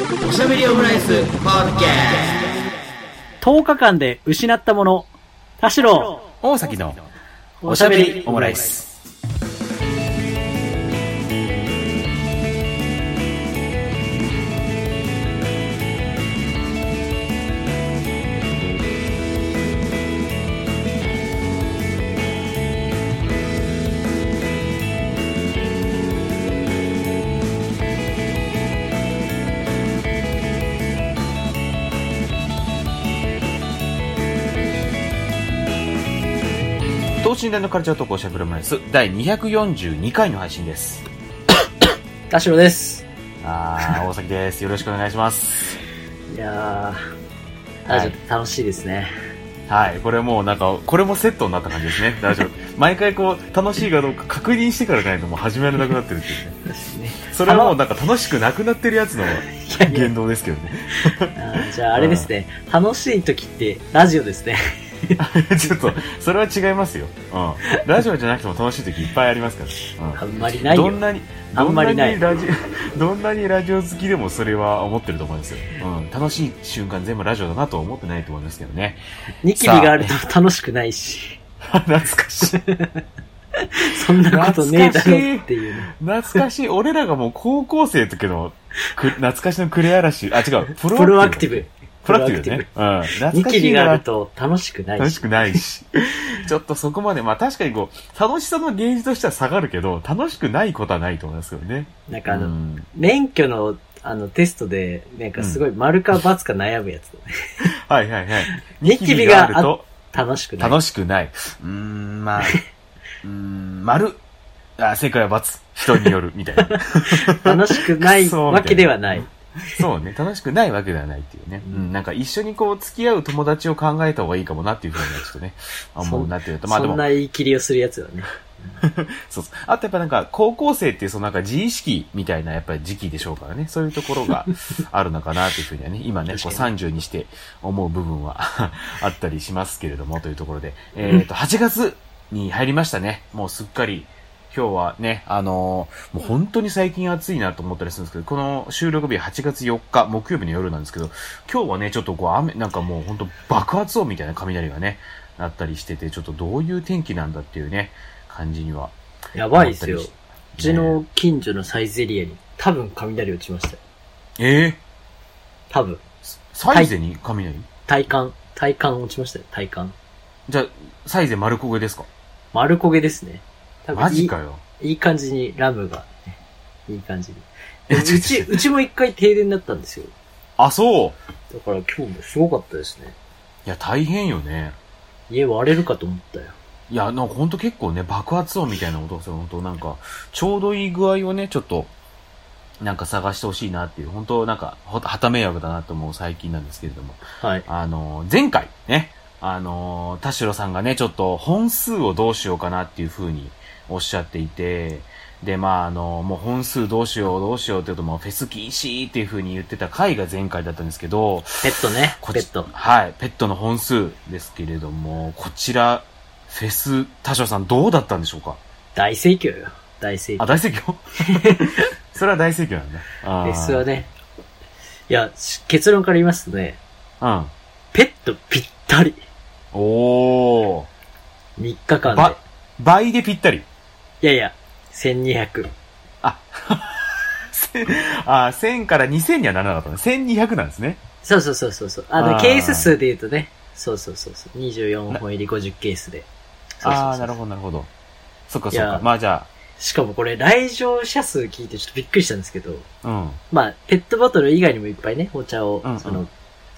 おしゃべりオムライスポッドキャ10日間で失ったもの、田代、大崎のおしゃべりオムライス。等身大のカルチャートークおしゃべりオムライス第242回の配信です。田代です。あー、大崎です。よろしくお願いします。いやー、はい楽しいですね。はい、これもうなんか、これもセットになった感じですね。大丈夫。毎回こう、楽しいかどうか確認してからじゃないともう始められなくなってるっていうね。それはもうなんか楽しくなくなってるやつの言動ですけどね。じゃああれですね、楽しい時ってラジオですね。ちょっと、それは違いますよ。うん。ラジオじゃなくても楽しい時いっぱいありますから。あんまりうん。ないよ。どんなに、あんまりないどんなにラジオ、どんなにラジオ好きでもそれは思ってると思いますよ。うん。楽しい瞬間全部ラジオだなとは思ってないと思いますけどね。ニキビがあると楽しくないし、懐かしい。そんなことねえだろっていうね。懐かしい。俺らがもう高校生の時の、く懐かしのクレア嵐。あ、違う。ププロアクティブ。プロアクティブね。うん。ニ懐かキビがあしいなると楽しくないし。楽しくないし。ちょっとそこまで、まあ確かにこう、楽しさのゲージとしては下がるけど、楽しくないことはないと思いますけどね。なんかあの、うん免許のあのテストで、なんかすごい丸か×か悩むやつだね。はいはいはい。ニキビがあると楽しくない。楽しくない。うーん、まあ、うーん、丸。あ、正解は×。人による、みたいな。楽しくないわけではない。そうね。楽しくないわけではないっていうね。うん、なんか一緒にこう付き合う友達を考えた方がいいかもなっていうふうにはちょっとね、思うなっていうと。まあでもそん、な言い切りをするやつだね。そうそう。あとやっぱなんか、高校生っていうそのなんか自意識みたいなやっぱり時期でしょうからね。そういうところが あるのかなっていうふうにはね、今ね、こう確か30にして思う部分はあったりしますけれども、というところで。えっ、と、8月に入りましたね。もうすっかり、今日はね、あのーもう本当に最近暑いなと思ったりするんですけど、この収録日8月4日、木曜日の夜なんですけど、今日はね、ちょっとこう雨、なんかもう本当爆発音みたいな雷がね、なったりしてて、ちょっとどういう天気なんだっていうね、感じにはやばいですよ。うちの近所のサイゼリアに多分雷落ちましたよ。ええ多分。サイゼに雷、体感、体感落ちましたよ、体感。じゃあ、サイゼ丸焦げですか？丸焦げですね。多分マジかよ。いい感じにラムが、ね、いい感じに。えうち、うちも一回停電だったんですよ。あ、そう。だから今日もすごかったですね。いや、大変よね。家割れるかと思ったよ。いや、なんかほんと結構ね、爆発音みたいな音ですよ。ほんとなんか、ちょうどいい具合をね、ちょっと、なんか探してほしいなっていう、本当なんか、ははた迷惑だなと思う最近なんですけれども。はい。あの、前回ね、あの、田代さんがね、ちょっと本数をどうしようかなっていう風におっしゃっていて、で、まあ、あの、もう本数どうしようどうしようって言うともうフェス禁止っていう風に言ってた回が前回だったんですけど、ペットね、ペット。はい、ペットの本数ですけれども、こちら、フェス、田代さんどうだったんでしょうか？大盛況よ。大盛あ、況。大盛況？それは大盛況なんだ。あフェスはね。いや、し結論から言いますとね、うん。ペットぴったり。おー。3日間でば。、倍でぴったり。いやいや、1200。せあ、1000から2000にはならなかったね。1200なんですね。そうそうそうそうそう。あの、あーケース数で言うとね、そうそうそうそう。24本入り50ケースで。そうそうそうああ、なるほど、なるほど。そっか、そっいやか。まあじゃしかもこれ、来場者数聞いてちょっとびっくりしたんですけど、あ、うん。まあ、ペットボトル以外にもいっぱいね、お茶を、うんうんその、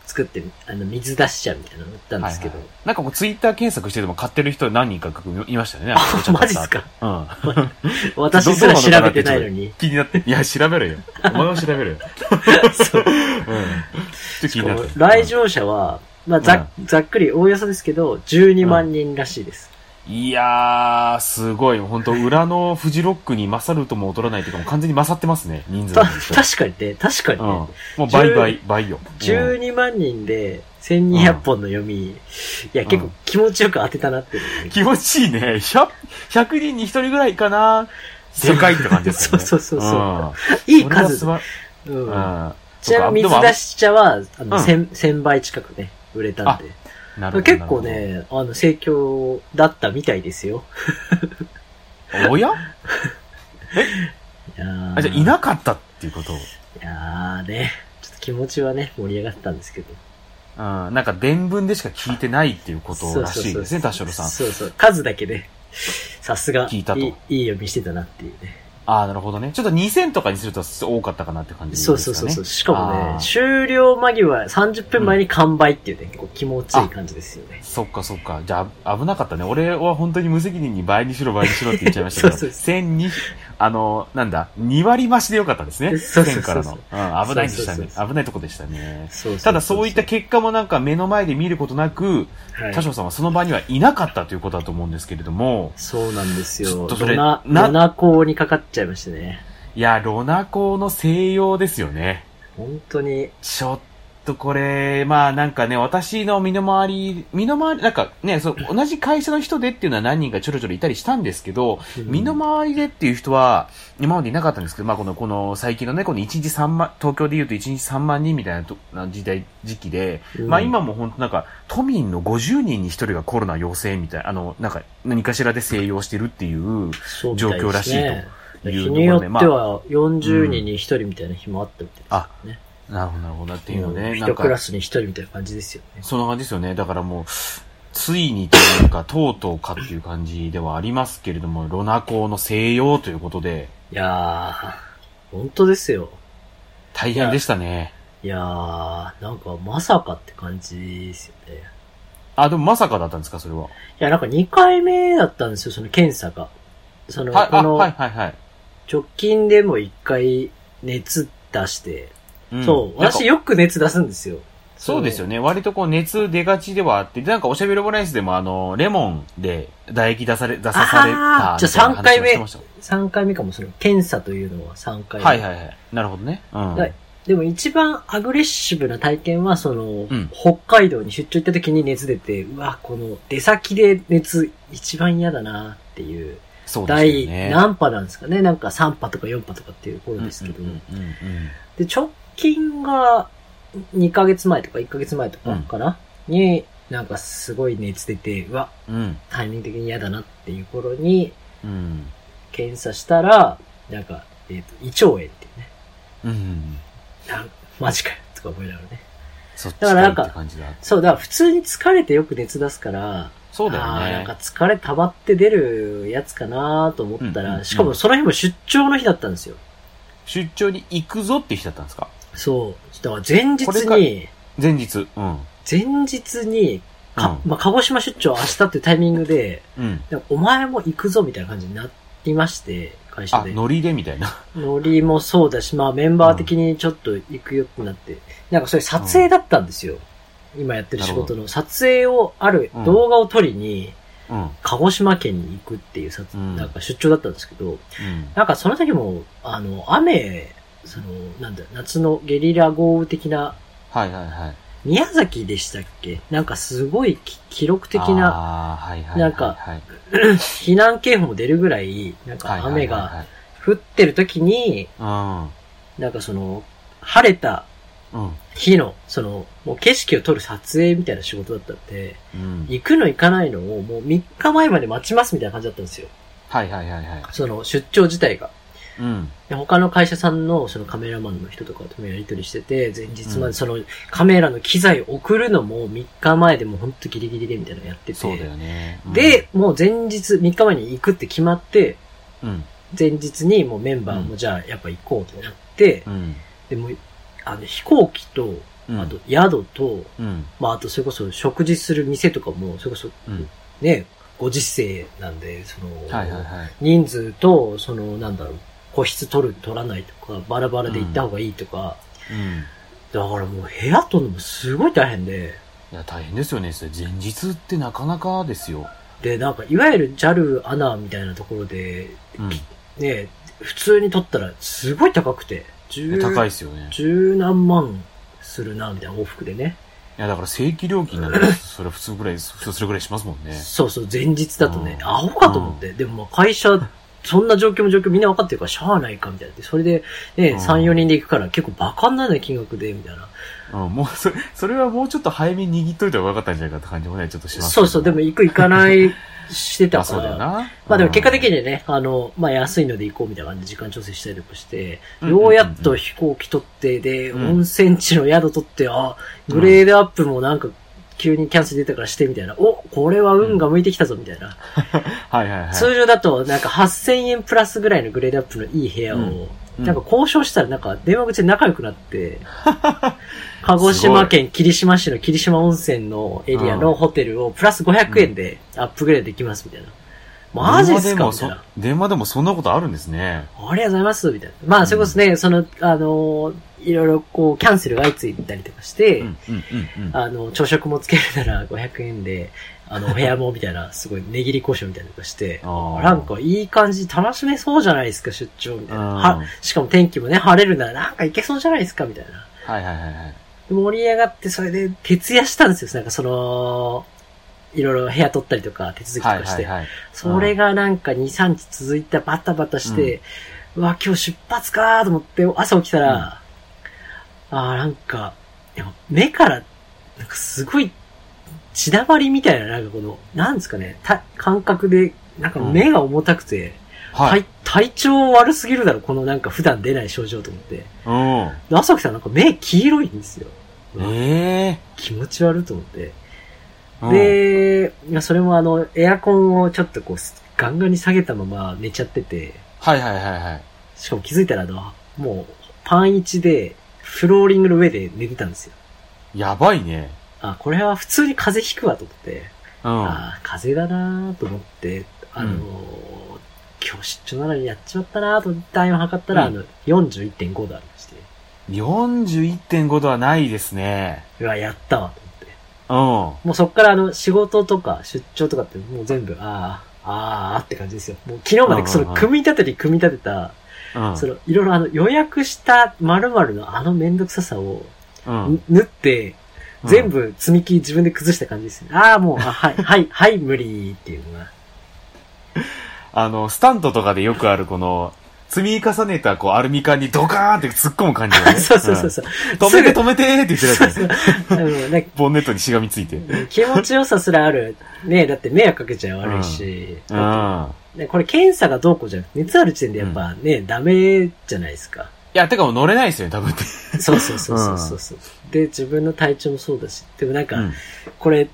作って、あの、水出し茶みたいなの売ったんですけど、はいはいなんかこう、ツイッター検索してても買ってる人何人かいましたよね。あマジっすか？うん。私すら調べてないのに。気になって。いや、調べるよ。お前も調べるよ。そう。うん。ちょっと気になって。来場者は、まあ、ざざっくり大よそですけど、12万人らしいです。いやー、すごい。本当裏のフジロックに勝るとも劣らないというか、もう完全に勝ってますね。人数確かにね、確かにうん。ね。もう倍倍、倍よ。うん12万人で1200本の読み、いや、結構気持ちよく当てたなって気持ちいいね。100、100人に1人ぐらいかな。世界って感じですよね。そうそうそうそんいい数うん。うん。ちなみに水出し茶は、あの、うん1000、1000倍近くね、売れたんで。結構ね、あの、盛況だったみたいですよ。おや？いやーあ、じゃあいなかったっていうこと？いやーね、ちょっと気持ちはね、盛り上がったんですけど。うん、なんか伝聞でしか聞いてないっていうことらしいですね、田代さん。そうそう。数だけで、さすが、聞いたといいいい読みしてたなっていうね。ああ、なるほどね。ちょっと2000とかにすると多かったかなって感じですかね。そうそうそうそう。しかもあね、ー終了間際30分前に完売っていうね、こう気持ちいい感じですよね。そっかそっか。じゃあ、危なかったね。俺は本当に無責任に倍にしろ倍にしろって言っちゃいましたけど、そうそう1000に、あの、なんだ、2割増しでよかったですね。そうそうそう1000からの。うん、危ないでしたね。危ないとこでしたね。そうただそういった結果もなんか目の前で見ることなく、はい田代さんはその場にはいなかったということだと思うんですけれども、そうなんですよ。ちょっとそれロナ、なロナコにかかっちゃいましてね。いや、ロナコの西洋ですよね。本当に、ちょっとこれ、まあなんかね、私の身の回り、身の回り、なんかね、そう、同じ会社の人でっていうのは何人かちょろちょろいたりしたんですけど、うん身の回りでっていう人は、今までいなかったんですけど、まあこの、この最近のね、この1日3万、東京で言うと1日3万人みたいな時代、時期で、うんまあ今も本当なんか、都民の50人に1人がコロナ陽性みたいな、あの、なんか、何かしらで静養してるっていう状況らしいと。いう日によところでっては40人に1人みたいな日もあったみたいあ、ですね。なるほど、なるほど。っていうので、うんね、なんか一クラスに1人みたいな感じですよね。そんな感じですよね。だからもう、ついにというか、とうとうかっていう感じではありますけれども、ロナコの西洋ということで、いやー、本当ですよ。大変でしたね。いやー、なんかまさかって感じですよね。あ、でもまさかだったんですか、それは。いや、なんか2回目だったんですよ、その検査が。その、はい、あ、この、はい、はい、はい。直近でも1回熱出して、んそう、私よく熱出すんですよ。そうですよね。割とこう熱出がちではあって、でなんかおしゃべりオムライスでもあの、レモンで唾液出され、出さされたじゃあみたいな話を三回目してました3回目かも、その検査というのは3回目。はいはいはい。なるほどね。うん。はいでも一番アグレッシブな体験は、その、ん北海道に出張行った時に熱出て、うわ、この出先で熱一番嫌だなっていう、そうですよ第ね。何波なんですかねなんか3波とか4波とかっていう頃ですけど、うんうんうんうんで、直近が2ヶ月前とか1ヶ月前とかかな、に、なんかすごい熱出て、うわ、うん。うん。タイミング的に嫌だなっていう頃に、うん。検査したら、なんか、えっ、と、胃腸炎っていうね。うん。なんマジかよとか思いながらね。そっちだからなんかいって感じだ。そう、だから普通に疲れてよく熱出すから、そうだよあーなんねか。疲れ溜まって出るやつかなと思ったら、うんうんうんしかもその日も出張の日だったんですよ。出張に行くぞって日だったんですか？そう。だから前日に、前日。うん。前日に、か、うんまあ、鹿児島出張明日っていうタイミングで、うん。お前も行くぞみたいな感じになりまして、会社あ、で。ノリでみたいな。ノリもそうだし、まあメンバー的にちょっと行くよってなって、なんかそれ撮影だったんですよ。今やってる仕事の撮影をあるうん動画を撮りに、うん。鹿児島県に行くっていう撮、うんなんか出張だったんですけど、うん。なんかその時も、あの、雨、その、なんだ、夏のゲリラ豪雨的な、はいはいはい。宮崎でしたっけ？なんかすごいき記録的なはいはい。なんか 避難警報も出るぐらい、なんか雨が降ってる時に、うん。なんかその、晴れたうん。日の、その、もう景色を撮る撮影みたいな仕事だったんで、うん。行くの行かないのをもう3日前まで待ちますみたいな感じだったんですよ。はいはいはいはい。その出張自体が。うん。で他の会社さんのそのカメラマンの人とかともやり取りしてて、前日まうんでそのカメラの機材を送るのも3日前でもうほんとギリギリでみたいなのやってて。そうだよね。うん、で、もう前日、3日前に行くって決まって、うん。前日にもうメンバーもじゃあやっぱ行こうってなって、うん。でも、あの飛行機と、うん。あと宿と、うん。まああとそれこそ食事する店とかも、それこそうん。ね、ご時世なんで、その、はいはいはい。人数と、その、なんだろう、個室取る、取らないとか、バラバラで行った方がいいとか、うん。だからもう部屋取るのもすごい大変で、いや、大変ですよね。それ前日ってなかなかですよ。で、なんか、いわゆる JAL アナみたいなところで、うん。ね、普通に取ったらすごい高くて、十高いですよね。十何万するな、みたいな往復でね。いや、だから正規料金なんて、それ普通ぐらい、普通それぐらいしますもんね。そうそう、前日だとね、うんアホかと思って。でもまあ会社そんな状況も状況みんな分かってるから、しゃあないか、みたいな。でそれで、ね、うん3、4人で行くから結構バカにならない金額で、みたいな。うん、もうそれ、それはもうちょっと早めに握っといた方がよかったんじゃないかって感じもね、ちょっとしますそうそう、でも行く行かないしてたあ、から。そうだよな。まあでも結果的に、にね、あの、まあ安いので行こうみたいな感じで時間調整したりとかして、ようやっと飛行機取って、で、うん温泉地の宿取って、あ、グレードアップもなんか急にキャンセル出たからしてみたいな、お、これは運が向いてきたぞみたいな。はいはいはい。通常だとなんか8000円プラスぐらいのグレードアップのいい部屋を、うんなんか交渉したらなんか電話口で仲良くなって、鹿児島県霧島市の霧島温泉のエリアのホテルをプラス500円でアップグレードできますみたいな。マジっすか？みたいな。電話でもそんなことあるんですね。ありがとうございますみたいな。まあ、それこそね、その、あの、いろいろこう、キャンセルが相次いだりとかして、うん、うん、うん、うん。あの、朝食もつけるなら500円で、あの、お部屋もみたいな、すごい値切り交渉みたいなのとかして、なんかいい感じ楽しめそうじゃないですか、出張みたいな。うんは、しかも天気もね、晴れるならなんか行けそうじゃないですか、みたいな。はいはいはいはい。で盛り上がって、それで徹夜したんですよ。なんかその、いろいろ部屋取ったりとか、手続きとはいかして。はいはい。それがなんか2、3日続いたバタバタして、うわ、今日出発かーと思って、朝起きたら、あーなんか、でも目から、なんかすごい、血だまりみたいな、なんかこの、なんですかね、た感覚で、なんか目が重たくて、はい。体体調悪すぎるだろ、このなんか普段出ない症状と思って。うん。で朝起きたらなんか目黄色いんですよ。ええ気持ち悪いと思って。ー。で、いやそれもあの、エアコンをちょっとこう、ガンガンに下げたまま寝ちゃってて、はいはいはいはい。しかも気づいたらあの、もう、パン1で、フローリングの上で寝てたんですよ。やばいね。あ、これは普通に風邪ひくわと思って、うん。あ風邪だなーと思って、あのーうん今日出張なのにやっちまったなーと体温測ったら、うんあの、41.5度ありまして、41.5度はないですね。うわ、やったわと思って。うん。もうそっからあの、仕事とか出張とかってもう全部、ああ、ああって感じですよ。もう昨日までその、組み立てに組み立てた、うん。その、いろいろあの、予約した〇〇のあのめんどくささを、うん。縫って、うん全部積み木自分で崩した感じですね。ああ、もう、あはい、はい、はい、無理っていうのが。あの、スタントとかでよくあるこの、積み重ねたこうアルミ缶にドカーンって突っ込む感じだよね。そうそうそうそう。うん止めて止めてーって言ってるやつですそう。ボンネットにしがみついて。気持ちよさすらある。ねだって迷惑かけちゃ悪いし。うん。いねこれ検査がどうこうじゃなくて、熱ある時点でやっぱね、ダメじゃないですか。や、てかもう乗れないですよね、多分って。そうそうそうそうそうそう、で、自分の体調もそうだし。でもなんか、うんこれ、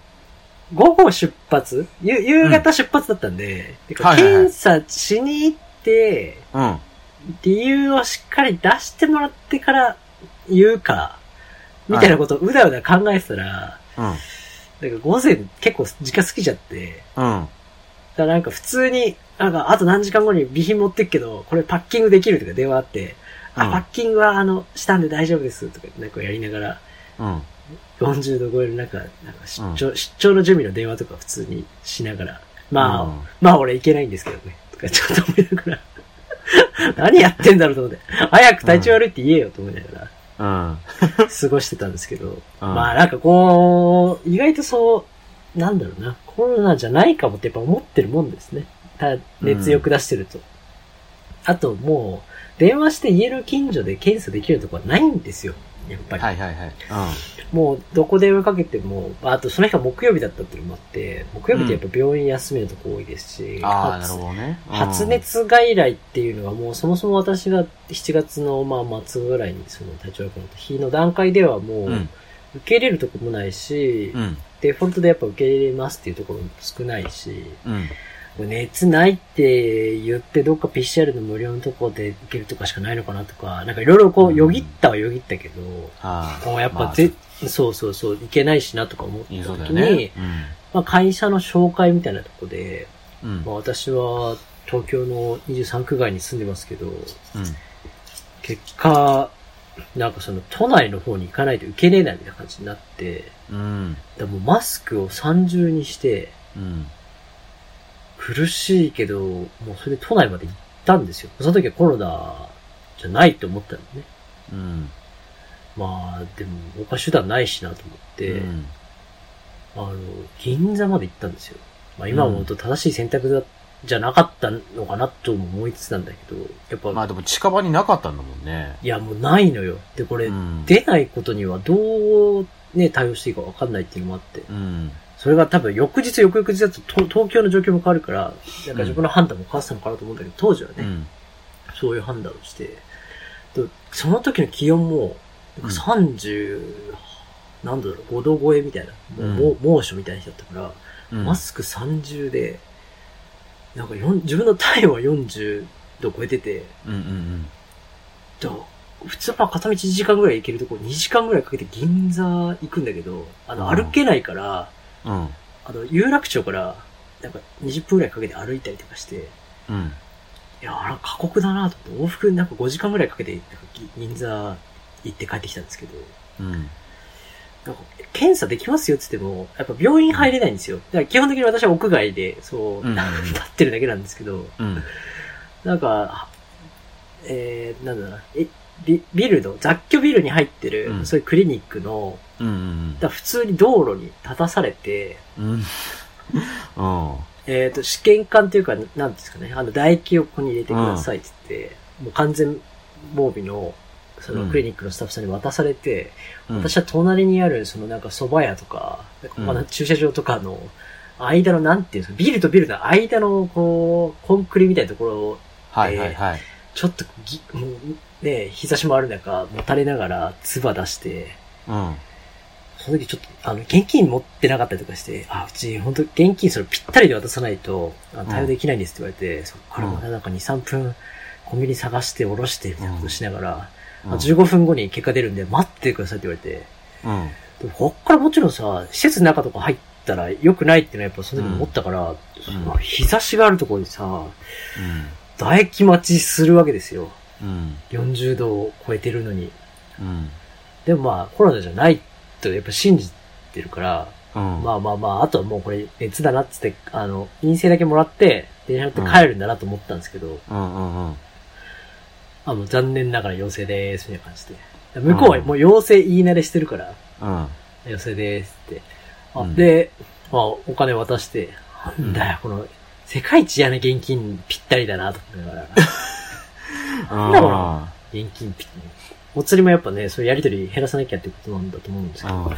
午後出発？ゆ夕方出発だったんで、てかはいはいはい検査しに行って、うん。理由をしっかり出してもらってから言うか、みたいなことをうだうだ考えてたら、うん。なんか午前結構時間過ぎちゃって、うん。だからなんか普通に、なんかあと何時間後に備品持ってくけど、これパッキングできるとか電話あって、あ、うんパッキングはあの、したんで大丈夫ですとか、なんかやりながら、うん。40度超える中、なんか出張、出張の準備の電話とか普通にしながら、まあ、うんまあ俺いけないんですけどね、とかちょっと思いながら、何やってんだろうと思って、早く体調悪いって言えよと思いながうん。ら、過ごしてたんですけど、うんまあなんかこう、意外とそう、なんだろうな、コロナじゃないかもってやっぱ思ってるもんですね。た熱欲出してると。あともう、電話して家の近所で検査できるとこはないんですよ。やっぱり。はいはいはい。もう、どこ電話かけても、あとその日が木曜日だったっていうのもあって、木曜日ってやっぱ病院休めるとこ多いですし、うん。ああ、な発るほどね。うん発。熱外来っていうのはもうそもそも私が7月のまあ末ぐらいにその体調悪くなった日の段階ではもううん。受け入れるとこもないし、うん。デフォルトでやっぱ受け入れますっていうところも少ないし、うん。熱ないって言ってどっか PCR の無料のとこで受けるとかしかないのかなとか、なんかいろいろこううんよぎったはよぎったけど、ああ。もうやっまあぱぜ、そうそうそう、いけないしなとか思った時に。まあ会社の紹介みたいなとこで、うん。うんまあ私は東京の23区外に住んでますけど、うん。結果、なんかその都内の方に行かないと受けれないみたいな感じになって、うん。でもうマスクを三重にして、うん。苦しいけど、もうそれで都内まで行ったんですよ。その時はコロナじゃないと思ったのね。うん。まあ、でも他手段ないしなと思って、うんあの、銀座まで行ったんですよ。まあ今思うと正しい選択だっじゃなかったのかなとも思いつつなんだけど、やっぱ、まあでも近場になかったんだもんね。いやもうないのよ。で、これ、うん。出ないことにはどうね、対応していいかわかんないっていうのもあって。うん。それが多分翌日翌々日だとと東京の状況も変わるから、なんか自分の判断も変わってたのかなと思うんだけど、当時はね、うん。そういう判断をして、でその時の気温も、なんか30、なんだろう、5度超えみたいな、もううん。猛暑みたいな日だったから、うん。マスク30で、なんか自分の体温は40度超えてて、うんうんだ普通は片道1時間ぐらい行けるとこ2時間ぐらいかけて銀座行くんだけど、あの、うん。歩けないから、あの、有楽町から、なんか20分ぐらいかけて歩いたりとかして、うん。いや、あら、過酷だなと思って、往復なんか5時間ぐらいかけて、なんかぎ銀座行って帰ってきたんですけど、うん。なんか、検査できますよって言っても、やっぱ病院入れないんですよ。だから基本的に私は屋外で、そう、うん 立ってるだけなんですけど、うん。なんか、えー、なんだろうな、え、ビビルの、雑居ビルに入ってる、うんそういうクリニックの、うんうんだ普通に道路に立たされて、うん。うん。うん。えっ、と、試験管というか、なんですかね、あの、唾液をここに入れてくださいって言って、もう完全防備の、そのうんクリニックのスタッフさんに渡されて、うん私は隣にある、そのなんか蕎麦屋とか、うんまあ駐車場とかの、間の、なんていうんですか、ビルとビルの間の、こう、コンクリみたいなところを、はいはいはい。ちょっとぎ、もう、ね、日差しもある中、もたれながら、唾出して、うん。その時ちょっと、あの、現金持ってなかったりとかして、あ、うち、本当現金それぴったりで渡さないと、対応できないんですって言われて、そっからまたなんか2、3分、コンビニ探して下ろして、みたいなことしながら、うんあ15分後に結果出るんで、待ってくださいって言われて、うん。でもこっからもちろんさ、施設の中とか入ったら良くないっていうのはやっぱその時思ったから、その日差しがあるところにさ、唾液待ちするわけですよ。うん。40度を超えてるのに。うん。でもまあ、コロナじゃないとやっぱ信じてるから、うん。まあまあまあ、あとはもうこれ熱だなっつって、あの、陰性だけもらって、電車乗って帰るんだなと思ったんですけど、うんうんうん。あの、残念ながら陽性でーす、みたいな感じで。向こうはもう陽性言い慣れしてるから、うん。陽性でーすって。あうんで、まあ、お金渡して、なんだよ、この、世界一嫌な現金ぴったりだなと思いながら、なんだろうな現金ぴったり。お釣りもやっぱね、そういうやりとり減らさなきゃってことなんだと思うんですけど、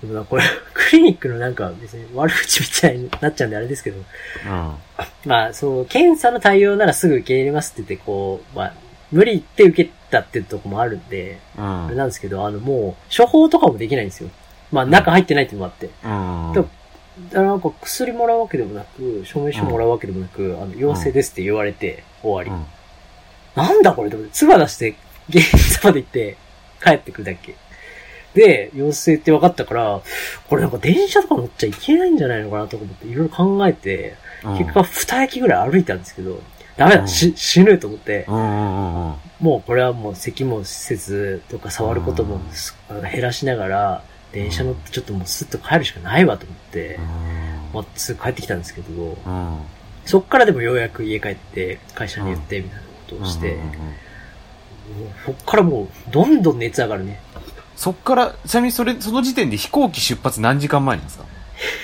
でもなこれ、クリニックのなんか別に悪口みたいになっちゃうんであれですけど、まあ、そう、検査の対応ならすぐ受け入れますって言って、こう、まあ、無理言って受けたっていうとこもあるんで、うん。あれなんですけど、あの、もう、処方とかもできないんですよ。まあ、中入ってないっていうのもあって。だからなんか薬もらうわけでもなく、証明書もらうわけでもなく、あの、陽性ですって言われて、終わり。うんなんだこれと思って、唾出して、現場まで行って、帰ってくるだけ。で、陽性って分かったから、これなんか電車とか乗っちゃいけないんじゃないのかなとか思って、いろいろ考えて、うん結果二駅ぐらい歩いたんですけど、ダメだ、うんし死ぬと思って。もうこれはもう咳もせずとか触ることも減らしながら、電車乗ってちょっともうスッと帰るしかないわと思って、まあ、すぐ帰ってきたんですけど、うん。そっからでもようやく家帰って会社に言ってみたいなことをして、うんうんうんもうそっからもうどんどん熱上がるね。そっから、ちなみにそれ、その時点で飛行機出発何時間前なんですか？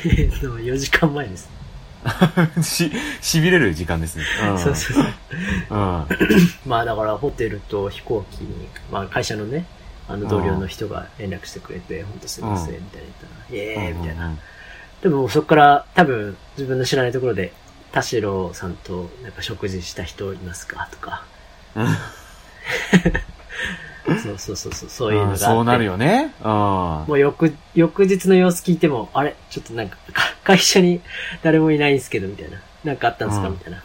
えっと、4時間前です。し、痺れる時間ですね。うん。そうそうそう。うん。まあだからホテルと飛行機に、まあ会社のね、あの同僚の人が連絡してくれて、本当すいません、みたいな言ったら、イエーイみたいな。うんでもそこから多分自分の知らないところで、田代さんとなんか食事した人いますか？とか。う んそうそうそうそう、そういうのがあって。そうなるよね。うん。もう翌、翌日の様子聞いても、あれ？ちょっとなんか、か会社に誰もいないんですけど、みたいな。なんかあったんですか？うんみたいな。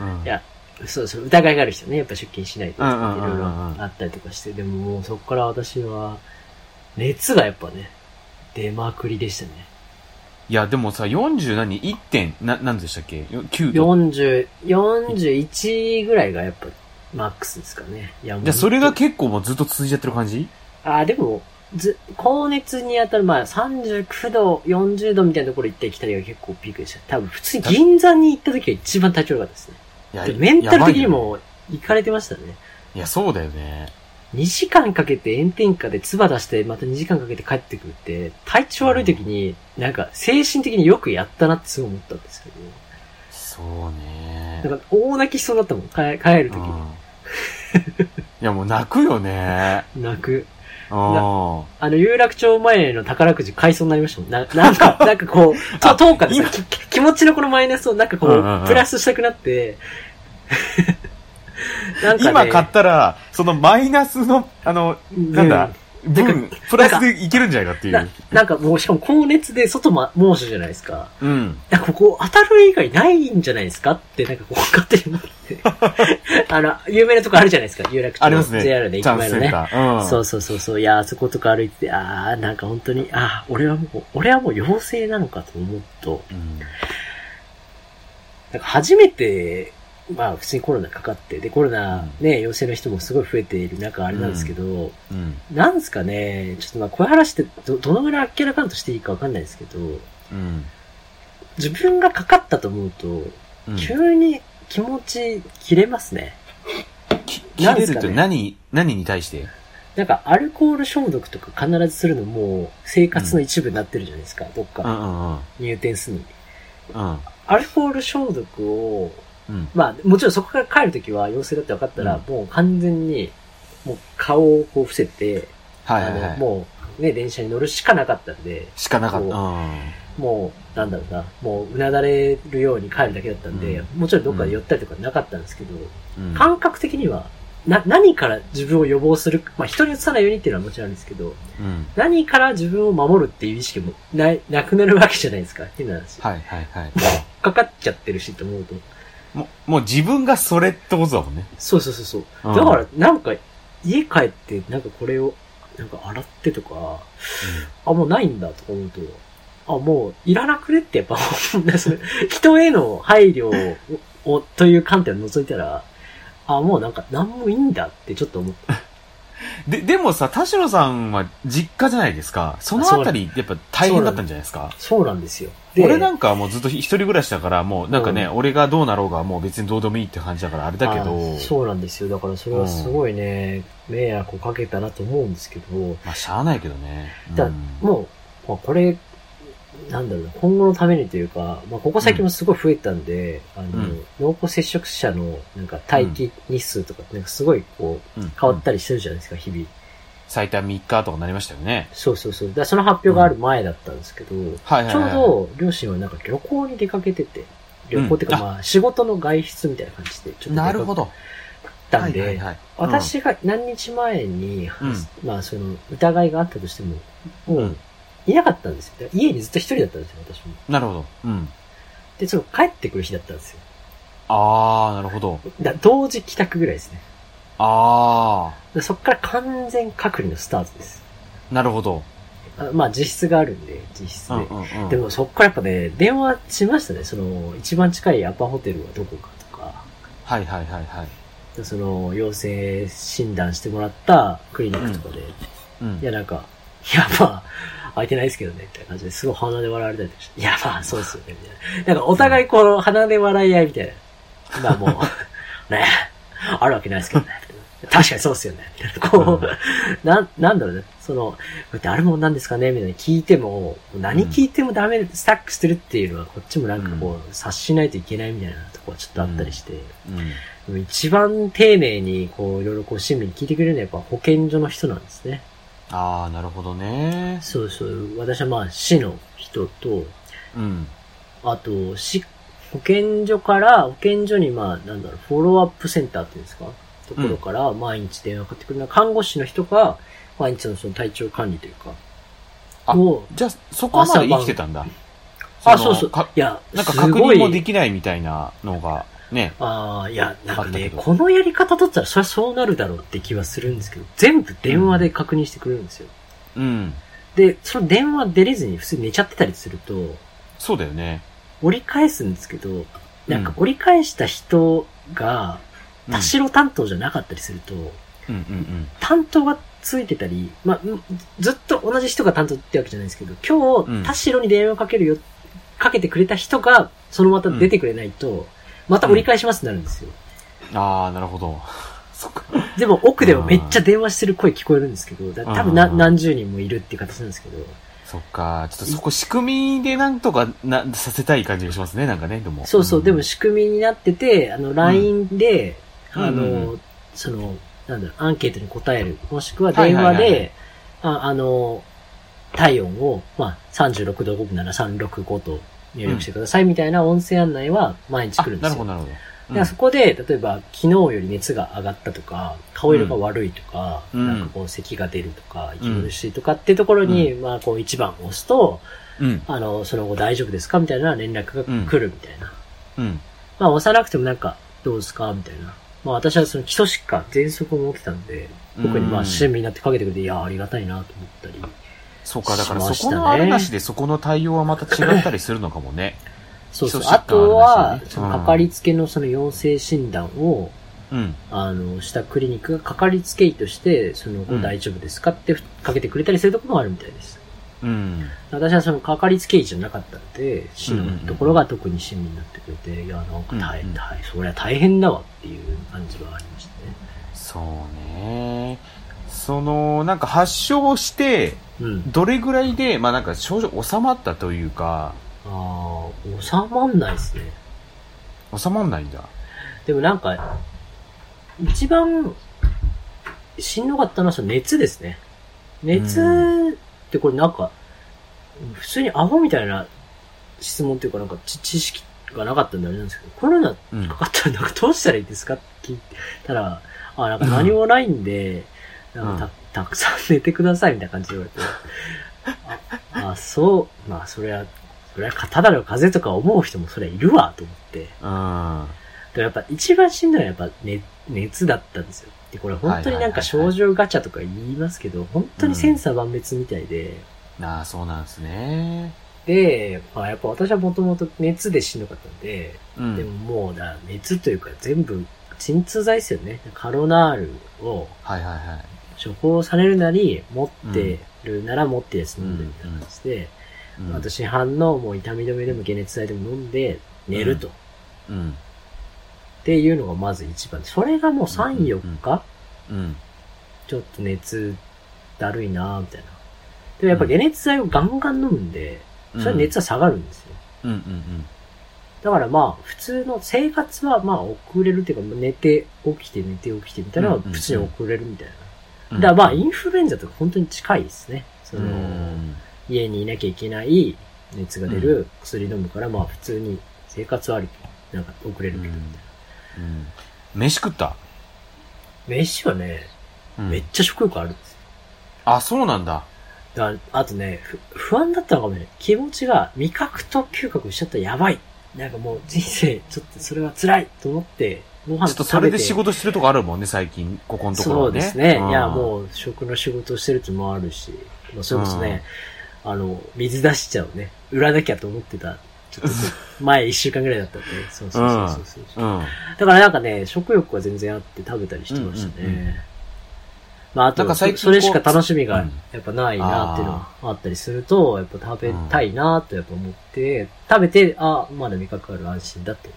うんいや、そうそう、疑いがある人ね、やっぱ出勤しないと、いうんうんうんうんろいろあったりとかして、でももうそこから私は、熱がやっぱね、出まくりでしたね。いや、でもさ、40何 ?1 点、な、何でしたっけ ?9 度。40、41ぐらいがやっぱ、マックスですかね。いや、じゃあそれが結構もうずっと続いちゃってる感じ？あ、でも、ず、高熱に当たる、まあ、39度、40度みたいなところ行ったり来たりが結構ピークでした。多分、普通に銀座に行った時が一番体調良かったですね。いやでメンタル的に。も行かれてましたね。いや、そうだよね。2時間かけて炎天下で唾出して、また2時間かけて帰ってくるって、体調悪い時に、なんか、精神的によくやったなってすごい思ったんですけど。そそうね。なんか大泣きしそうだったもん、帰帰るときに。う んいや、もう泣くよね。泣く。うん。あの、有楽町前の宝くじ買いそうになりましたもん。な、なんか、なんかこう、と、10日でさ今きき気持ちのこのマイナスをなんかこう、うんうんうんプラスしたくなって、なんかね、今買ったら、そのマイナスの、あの、なんだ、分、プラスでいけるんじゃないかっていなう。なんかもう、しかも高熱で外ま、猛暑じゃないですか。うん。なんかここ当たる以外ないんじゃないですかって、なんかこう、勝手に思って。あの、有名なとこあるじゃないですか、有楽町。ありますね。JR で駅前のね。うん。そうそうそうそう。いや、あそことか歩いてて、あー、なんか本当に、あー、俺はもう、俺はもう陽性なのかと思うと、うん。なんか初めて、まあ普通にコロナかかって、で、コロナね、陽性の人もすごい増えている中、あれなんですけど、うん。なんですかね、ちょっとまあこういう話ってど、どのぐらい明らかんとしていいかわかんないですけど、うん。自分がかかったと思うと、うん。急に気持ち切れますね。き切れるなんですかねって何、何に対して？なんかアルコール消毒とか必ずするのも生活の一部になってるじゃないですか、どっうんうかんうん。入店するのに。うん。アルコール消毒を、うん。まあもちろんそこから帰るときは陽性だって分かったら、もう完全にもう顔をこう伏せて、あのはいはいはい。もうね、電車に乗るしかなかったんで、しかなかった。もう、なんだろうな、もううなだれるように帰るだけだったんで、もちろんどっかで寄ったりとかなかったんですけど、うん。感覚的には、な、何から自分を予防する、まあ人に移さないようにっていうのはもちろんですけど、うん。何から自分を守るっていう意識もない、なくなるわけじゃないですか。変な話。はいはいはい。かかっちゃってるしと思うと。もう、もう自分がそれってことだもんね。そうそうそうそう。うんだから、なんか、家帰って、なんかこれを、なんか洗ってとか、あ、もうないんだとか思うと、あ、もういらなくねってやっぱ、そ れ人への配慮を、をという観点を除いたら、あ、もうなんか何もいいんだってちょっと思った。で、でもさ、田代さんは実家じゃないですか。そのあたり、やっぱ大変だったんじゃないですか？そうなんですよ。で、俺なんかはもうずっと一人暮らしだから、もうなんかね、うん俺がどうなろうがもう別にどうでもいいって感じだからあれだけどあ、そうなんですよ。だからそれはすごいね、迷惑をかけたなと思うんですけど、まあしゃあないけどね。だうんもう、まあ、これ、なんだろうな、今後のためにというか、まあ、ここ最近もすごい増えたんで、あの、うん濃厚接触者の、なんか待機日数とかなんかすごいこう、うん変わったりしてるじゃないですか、日々。最短3日とかなりましたよね。そうそうそう。だその発表がある前だったんですけど、はいはいはい。ちょうど、両親はなんか旅行に出かけてて、旅行っていうか、うんまあ、仕事の外出みたいな感じで、ちょっとなるほど。たんで、はいはいはい、私が何日前に、うんまあ、その、疑いがあったとしても、もう、うんいなかったんですよ。家にずっと一人だったんですよ、私も。なるほど。うん。で、その帰ってくる日だったんですよ。あー、なるほど。だ同時帰宅ぐらいですね。あでそっから完全隔離のスタートです。ー、なるほど。あまあ、実質があるんで、実質で。うんうんうん。でもそっからやっぱね、電話しましたね。その、一番近いアパホテルはどこかとか、はいはいはいはい。でその、陽性診断してもらったクリニックとかで、うんいやなんか、いやまあ、空いてないですけどね、みたいな感じですごい鼻で笑われたりとかして、いやまあ、そうですよね、みたいな。なんかお互いこの鼻で笑い合いみたいな。まあもう、ね、あるわけないですけどね。確かにそうですよね。みたいなこう、なん、なんだろうね。その、こうやってあるもんなんですかねみたいな聞いても、何聞いてもダメでスタックしてるっていうのはこっちもなんかこう、察しないといけないみたいなとこはちょっとあったりして、うん。一番丁寧にこう、いろいろこう、親身に聞いてくれるのはやっぱ保健所の人なんですね。あー、なるほどね。そうそう。私はまあ、市の人と、うん。あと、市、保健所から、保健所にまあ、なんだろう、フォローアップセンターっていうんですか？ところから、毎日電話かかってくるのは、看護師の人が、毎日のその体調管理というか、あもじゃあ、そこまで生きてたんだ。あ、のそうそうか。いや、なんか確認もできないみたいなのが、ね。ああ、いや、なんかね、このやり方だったら、それはそうなるだろうって気はするんですけど、全部電話で確認してくれるんですよ。うん。で、その電話出れずに普通に寝ちゃってたりすると、そうだよね。折り返すんですけど、なんか折り返した人が、うん田代担当じゃなかったりすると、うんうんうん。担当がついてたり、まあ、うんずっと同じ人が担当ってわけじゃないですけど、今うん日、田代に電話かけるよ、かけてくれた人が、そのまた出てくれないと、また折り返しますってなるんですよ。あー、なるほど。そっか。でも奥ではめっちゃ電話してる声聞こえるんですけど、だ多分なうん何十人もいるっていう形なんですけど、そっか。ちょっとそこ仕組みでなんとかな、させたい感じがしますね、なんかね、でも。そうそう、んでも仕組みになってて、あの、LINE で、うんあの、うんうその、なんだろう、アンケートに答える。もしくは電はいはいはいはい話で、ああの、体温を、まあ、36度5分なら365と入力してくださいみたいな音声案内は毎日あ、来るんですよ。なるほど、なるほど。だからそこで、例えば、昨日より熱が上がったとか、顔色が悪いとか、うんなんかこう、咳が出るとか、息苦しいとかっていうところに、まあ、こう、一番押すと、うん。あの、その後大丈夫ですか？みたいな連絡が来るみたいな。うん。まあ、押さなくてもなんか、どうですか？みたいな。まあ、私はその基礎疾患、喘息を持ってたんで、特にまあ、うん親身になってかけてくれて、いや、ありがたいなと思ったり。そうか、だからそこのあれなしでそこの対応はまた違ったりするのかもね。そうそうあと患あるらはそのかかりつけのその陽性診断を、うん。あの、したクリニックがかかりつけ医として、その大丈夫ですかってかけてくれたりするところもあるみたいです。うん。私はそのかかりつけ医じゃなかったんで、市のうんうんうんところが特に親身になってくれて、いや、なんか大変、うんうん大変、そりゃ大変だわっていう感じはありましたね。そうね。その、なんか発症して、うん。どれぐらいで、まあなんか症状収まったというか、ああ、収まんないですね。収まんないんだ。でもなんか、一番、しんどかったのは熱ですね。熱ってこれなんか、普通にアホみたいな質問っていうかなんか知知識がなかったんであれなんですけど、コロナうんか。かったらなんかどうしたらいいですかって聞いたら、あ、なんか何もないんで、なんかたたくさん寝てくださいみたいな感じで言われて、あ、あそう、まあそれは、それはただの風邪とか思う人もそれはいるわと思って、うん。でもやっぱ一番しんどいのはやっぱ、ね、熱だったんですよ。で、これ本当になんか症状ガチャとか言いますけど、本当に千差万別みたいで、なあ、そうなんですね。で、まあやっぱ私はもともと熱でしんどかったんで、うん。でももうだ、熱というか全部鎮痛剤ですよね。カロナールをはいはいはい。処方されるなり、持ってるなら持ってるやつ飲んでみたいな感じで、うん、私反のもう痛み止めでも解熱剤でも飲んで寝ると。っうん。ていうのがまず一番。それがもう3、うん4日うん。ちょっと熱だるいなぁみたいな。でもやっぱ解熱剤をガンガン飲むんで、それは熱は下がるんですよ。うんうんだからまあ、普通の生活はまあ遅れるっていうか、寝て起きて寝て起きてみたいな普通に遅れるみたいな。うん。だからまあ、インフルエンザとか本当に近いですね。その、うん。家にいなきゃいけない熱が出る薬飲むから、まあ普通に生活はあるけど、なんか遅れるけどみたいな。うん。飯食った？飯はね、うんめっちゃ食欲あるんですよ。あ、そうなんだ。だあとね、ふ不安だったのかもね、気持ちが味覚と嗅覚しちゃったらやばい。なんかもう人生、ちょっとそれは辛いと思って、ご飯ちょっとそ。れで仕事してるとこあるもんね、最近。ここのところはね。そうですね。んいや、もう食の仕事をしてるっもあるし、まあ、それこそね、あの、水出しちゃうね、売らなきゃと思ってた。ちょっと前一週間ぐらいだったんで、そうそうそうそうそう、うん。だからなんかね、食欲は全然あって食べたりしてましたね。うんうんうんまあ、あとそそれしか楽しみがうんやっぱないなっていうのがあったりすると、やっぱ食べたいなとやっぱ思って、食べて、あ、まだ味覚ある安心だって。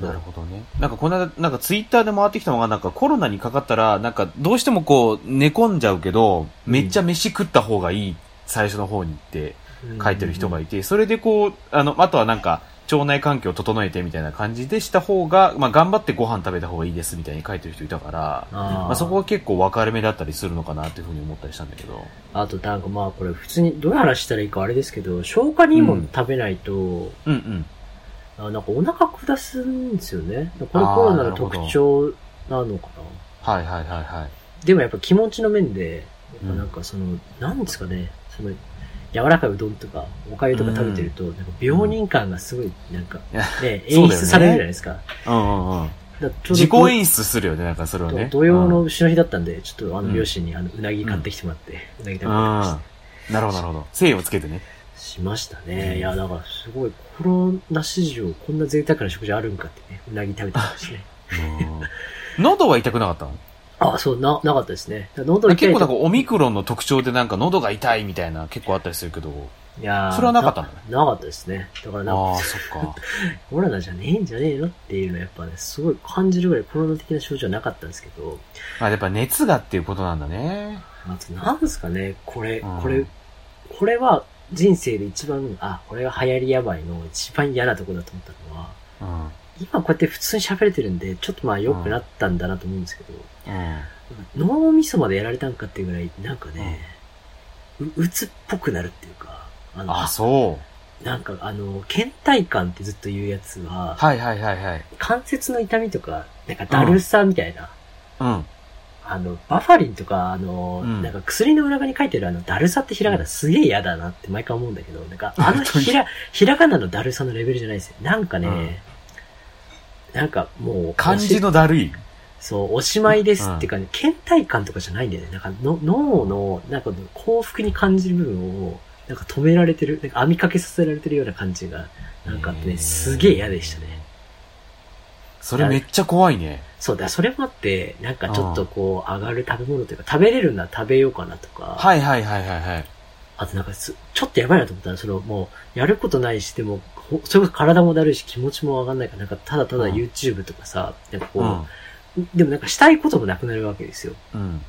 なるほどね。なんかこの間、なんかツイッターで回ってきたのが、なんかコロナにかかったら、なんかどうしてもこう寝込んじゃうけど、めっちゃ飯食った方がいい、最初の方にって書いてる人がいて、それでこう、あの、あとはなんか、腸内環境を整えてみたいな感じでした方が、まあ頑張ってご飯食べた方がいいですみたいに書いてる人いたから、まあそこは結構分かれ目だったりするのかなっていうふうに思ったりしたんだけど。あとなんかまあこれ普通にどういう話したらいいかあれですけど、消化にいいもの食べないと、うんうん。あなんかお腹下すんですよね。これコロナの特徴なのかな。はいはいはいはい。でもやっぱ気持ちの面で、なんかその、なんですかね、その、柔らかいうどんとか、おかゆとか食べてると、なんか病人感がすごい、なんか、ね、演出されるじゃないですか。うんうんうん。自己演出するよね、なんかそれはね。土曜の後ろ日だったんで、ちょっとあのうん両親にあの、うなぎ買ってきてもらって、うなぎ食べてうん。ました。うん。なるほどなるほど。精をつけてね。しましたね。いや、だからすごい、コロナ史上こんな贅沢な食事あるんかってね、うなぎ食べてましたね。う ん喉は痛くなかったの？あ、そう、な、なかったですね。喉痛い結構なんかとオミクロンの特徴でなんか喉が痛いみたいな結構あったりするけど。いやーそれはなかったの？ねななかったですね。だからなんかああ、そっか。コロナじゃねえんじゃねえのっていうのはやっぱね、すごい感じるぐらいコロナ的な症状はなかったんですけど、まあやっぱ熱がっていうことなんだね。あと、なんですかね、これ、うんこれ、これは人生で一番、あ、これが流行りやばいの一番嫌なとこだと思ったのは、うん。今こうやって普通に喋れてるんで、ちょっとまあ良くなったんだなと思うんですけど、うん。脳みそまでやられたんかっていうぐらい、なんかね、う、うつっぽくなるっていうか、あの、あ、そう。なんかあの、倦怠感ってずっと言うやつは、はいはいはいはい。関節の痛みとか、なんかだるさみたいな、うん。あの、バファリンとか、あの、うんなんか薬の裏側に書いてるあの、だるさってひらがなすげえ嫌だなって毎回思うんだけど、なんか、あのひら、ひらがなのだるさのレベルじゃないですよ。なんかね、なんかもう、漢字のだるい？そう、おしまいですっていうかね、倦怠感とかじゃないんだよね。なんかの脳の、なんか幸福に感じる部分を、なんか止められてる、なんか網掛けさせられてるような感じが、なんかあってね、すげえ嫌でしたね。それめっちゃ怖いね。そうだ、それもあって、なんかちょっとこう、上がる食べ物というか、食べれるなら食べようかなとか、はいはいはいはいはい。あとなんかす、ちょっとやばいなと思ったら、そのもう、やることないし、でも、ほそれこそ体もだるいし、気持ちも上がんないから、なんかただただうん YouTube とかさ、なんかこうう、でもなんかしたいこともなくなるわけですよ。ん。うん。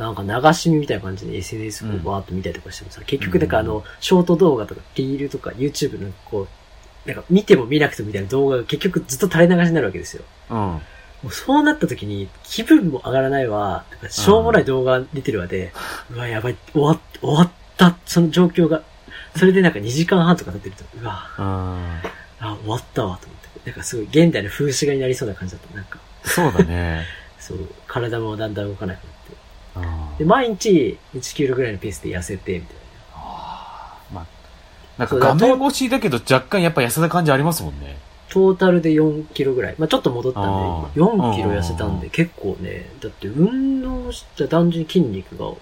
なんか流し見みたいな感じで SNS をバーっと見たりとかしてもさ、結局なんかあうんの、ショート動画とか、リールとか YouTube のこう、なんか見ても見なくてもみたいな動画が結局ずっと垂れ流しになるわけですよ。うん。もうそうなった時に気分も上がらないわ、しょうもない動画出てるわで、うわ、やばい、終わっ終わった、その状況が。それでなんか2時間半とか経ってると、うわ、うん。あ、終わったわ、と思って。なんかすごい現代の風刺画になりそうな感じだった。なんか、そうだね。そう、体もだんだん動かなくなって。うんで、毎日1キロぐらいのペースで痩せて、みたいまあ、なんか画面越しだけど若干やっぱ痩せた感じありますもんね。トータルで4キロぐらい。まあちょっと戻ったんで、あー。4キロ痩せたんで、結構ね、だって運動した単純に筋肉が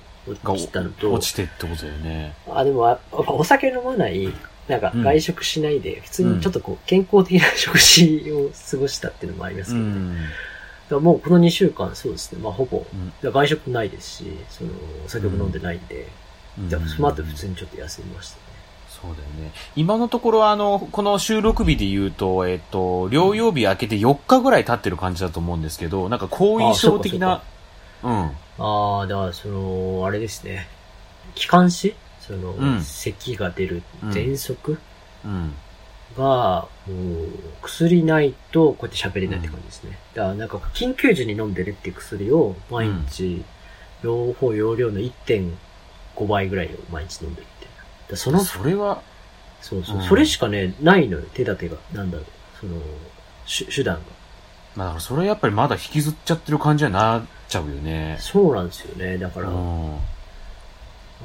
落ちたのと、落ちてってことだよね。あ、でもあ、お酒飲まない、なんかうん。外食しないで、普通にちょっとこう、健康的な食事を過ごしたっていうのもありますうけど、ね。ん。だからもうこの2週間、そうですね、まあほぼ、うん。外食もないですし、その、お酒も飲んでないんで、うん。だからその後普通にちょっと休みました。ね。そうだよね。今のところあの、この収録日で言うと、えっと、療養日明けて4日ぐらい経ってる感じだと思うんですけど、なんか後遺症的な、うん。ああ、だからその、あれですね。気管支？その、うん咳が出る、うん喘息？うん。が、もう、薬ないと、こうやって喋れないって感じですね。だからなんか、緊急時に飲んでるっていう薬を、毎日、両方容量の1.5倍ぐらいを毎日飲んでる。だその、それは、そうそう、うんそれしかね、ないのよ、手立てが。なんだろう。その、手手段が。まあだからそれはやっぱりまだ引きずっちゃってる感じになっちゃうよね。そうなんですよね。だから、うん。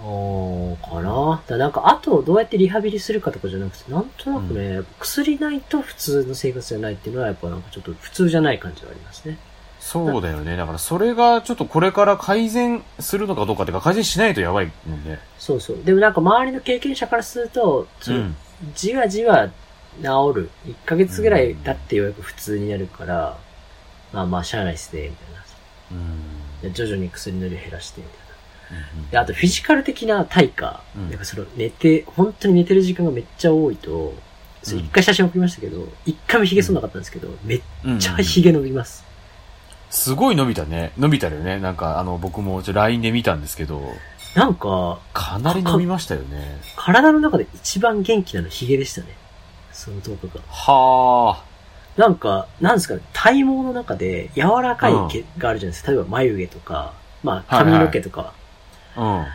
おーかな。だなんか、あとどうやってリハビリするかとかじゃなくて、なんとなくね、薬ないと普通の生活じゃないっていうのは、やっぱなんかちょっと普通じゃない感じはありますね。そうだよね。だからそれがちょっとこれから改善するのかどうかっていうか改善しないとやばいもんね。そうそう。でもなんか周りの経験者からすると、そううん。じわじわ治る。1ヶ月ぐらい経ってようやく普通になるから、まあまあ、しゃあないっすね、みたいな。うん。で徐々に薬の量減らして、みたいな。うんで、あとフィジカル的な対価。うんなんかその寝て、本当に寝てる時間がめっちゃ多いと、一回写真送りましたけど、一回も髭剃んなかったんですけど、めっうんちゃ髭伸びます。すごい伸びたね。伸びたよね。なんか、あの、僕もちょ LINE で見たんですけど、なんか、かなり伸びましたよね。体の中で一番元気なの髭でしたね。その10日が。はなんか、なんですかね、体毛の中で柔らかい毛があるじゃないですか。例えば眉毛とか、まあはいはい髪の毛とか。あ。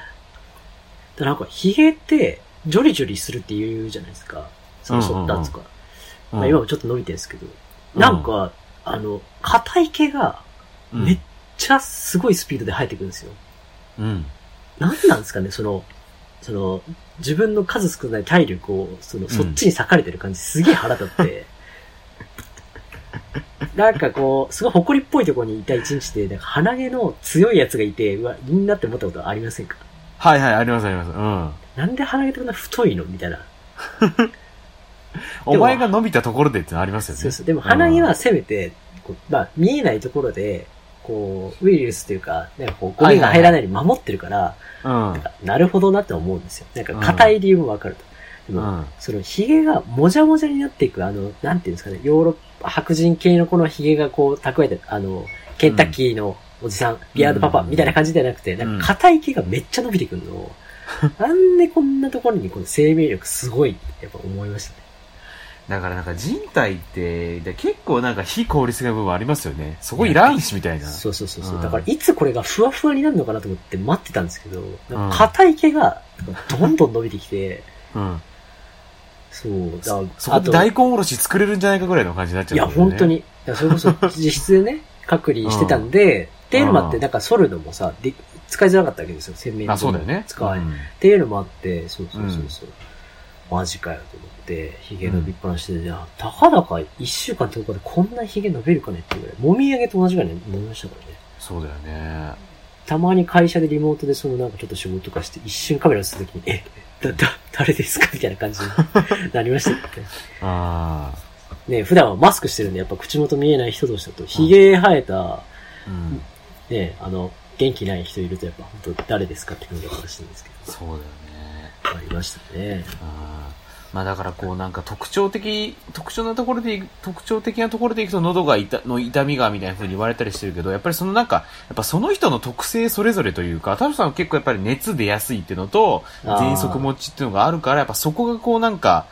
でなんか、髭って、ジョリジョリするって言うじゃないですか。その剃ったとか。うん。まあ今もちょっと伸びてるんですけど。なんか、あの、硬い毛が、うん、めっちゃすごいスピードで生えてくるんですよ。うん。なんなんですかね、その、その、自分の数少ない体力を、その、そっちに割かれてる感じ、すげえ腹立って。なんかこう、すごい埃っぽいところにいた一日で、なんか鼻毛の強いやつがいて、うわ、いいなって思ったことありませんか？はいはい、ありますあります。うん。なんで鼻毛ってこんな太いの？みたいな。お前が伸びたところでってのありますよね。そうそう。でも鼻毛はせめて、こうまあ、見えないところで、こう、ウイルスというか、なんかこう、ゴミが入らないように守ってるから、うん。なんかなるほどなって思うんですよ。なんか硬い理由もわかると。でも、うん。その髭がもじゃもじゃになっていく、あの、なんていうんですかね、ヨーロッパ、白人系のこの髭がこう蓄えて、あの、ケンタッキーのおじさん、ビアードパパ、うんみたいな感じじゃなくて、なんか硬い毛がめっちゃ伸びてくるの。なんでこんなところにこの生命力すごいってやっぱ思いましたね。だからなんか人体って、で結構なんか非効率的な部分ありますよね。そこいらんしみたいな。そうそうそうそう、うんだからいつこれがふわふわになるのかなと思って待ってたんですけど、硬い毛がどんどん伸びてきて、うん。そう、だそこで大根おろし作れるんじゃないかぐらいの感じになっちゃいうや、んだよね本当に。いや、それこそ実質でね、隔離してたんで、っていうのもあって、なんか剃るのもさ、で使いづらかったわけですよ、洗面あ、そうだよね。使。うんっていうのもあって、そうそうそうそう。マジかよと思って、髭伸びっぱなしで、じゃあ、たかだか一週間とかでこんな髭伸びるかねっていうぐらい、もみあげと同じぐらいに伸びましたからね。そうだよね。たまに会社でリモートでそのなんかちょっと仕事とかして、一瞬カメラ映った時に、え、だ、だ、誰ですかみたいな感じに なりましたけどね。あね、普段はマスクしてるんで、やっぱ口元見えない人同士だと、髭生えた、あ。うん。ね、あの、元気ない人いるとやっぱ本当誰ですかって感じがしたんですけそうだよね。ど、ありましたね。まあだからこうなんか特徴的、特徴なところで特徴的なところでいくと喉が痛、の痛みがみたいな風に言われたりしてるけど、やっぱりそのなんか、やっぱその人の特性それぞれというか、タルさんは結構やっぱり熱出やすいっていうのと、喘息持ちっていうのがあるから、やっぱそこがこうなんか、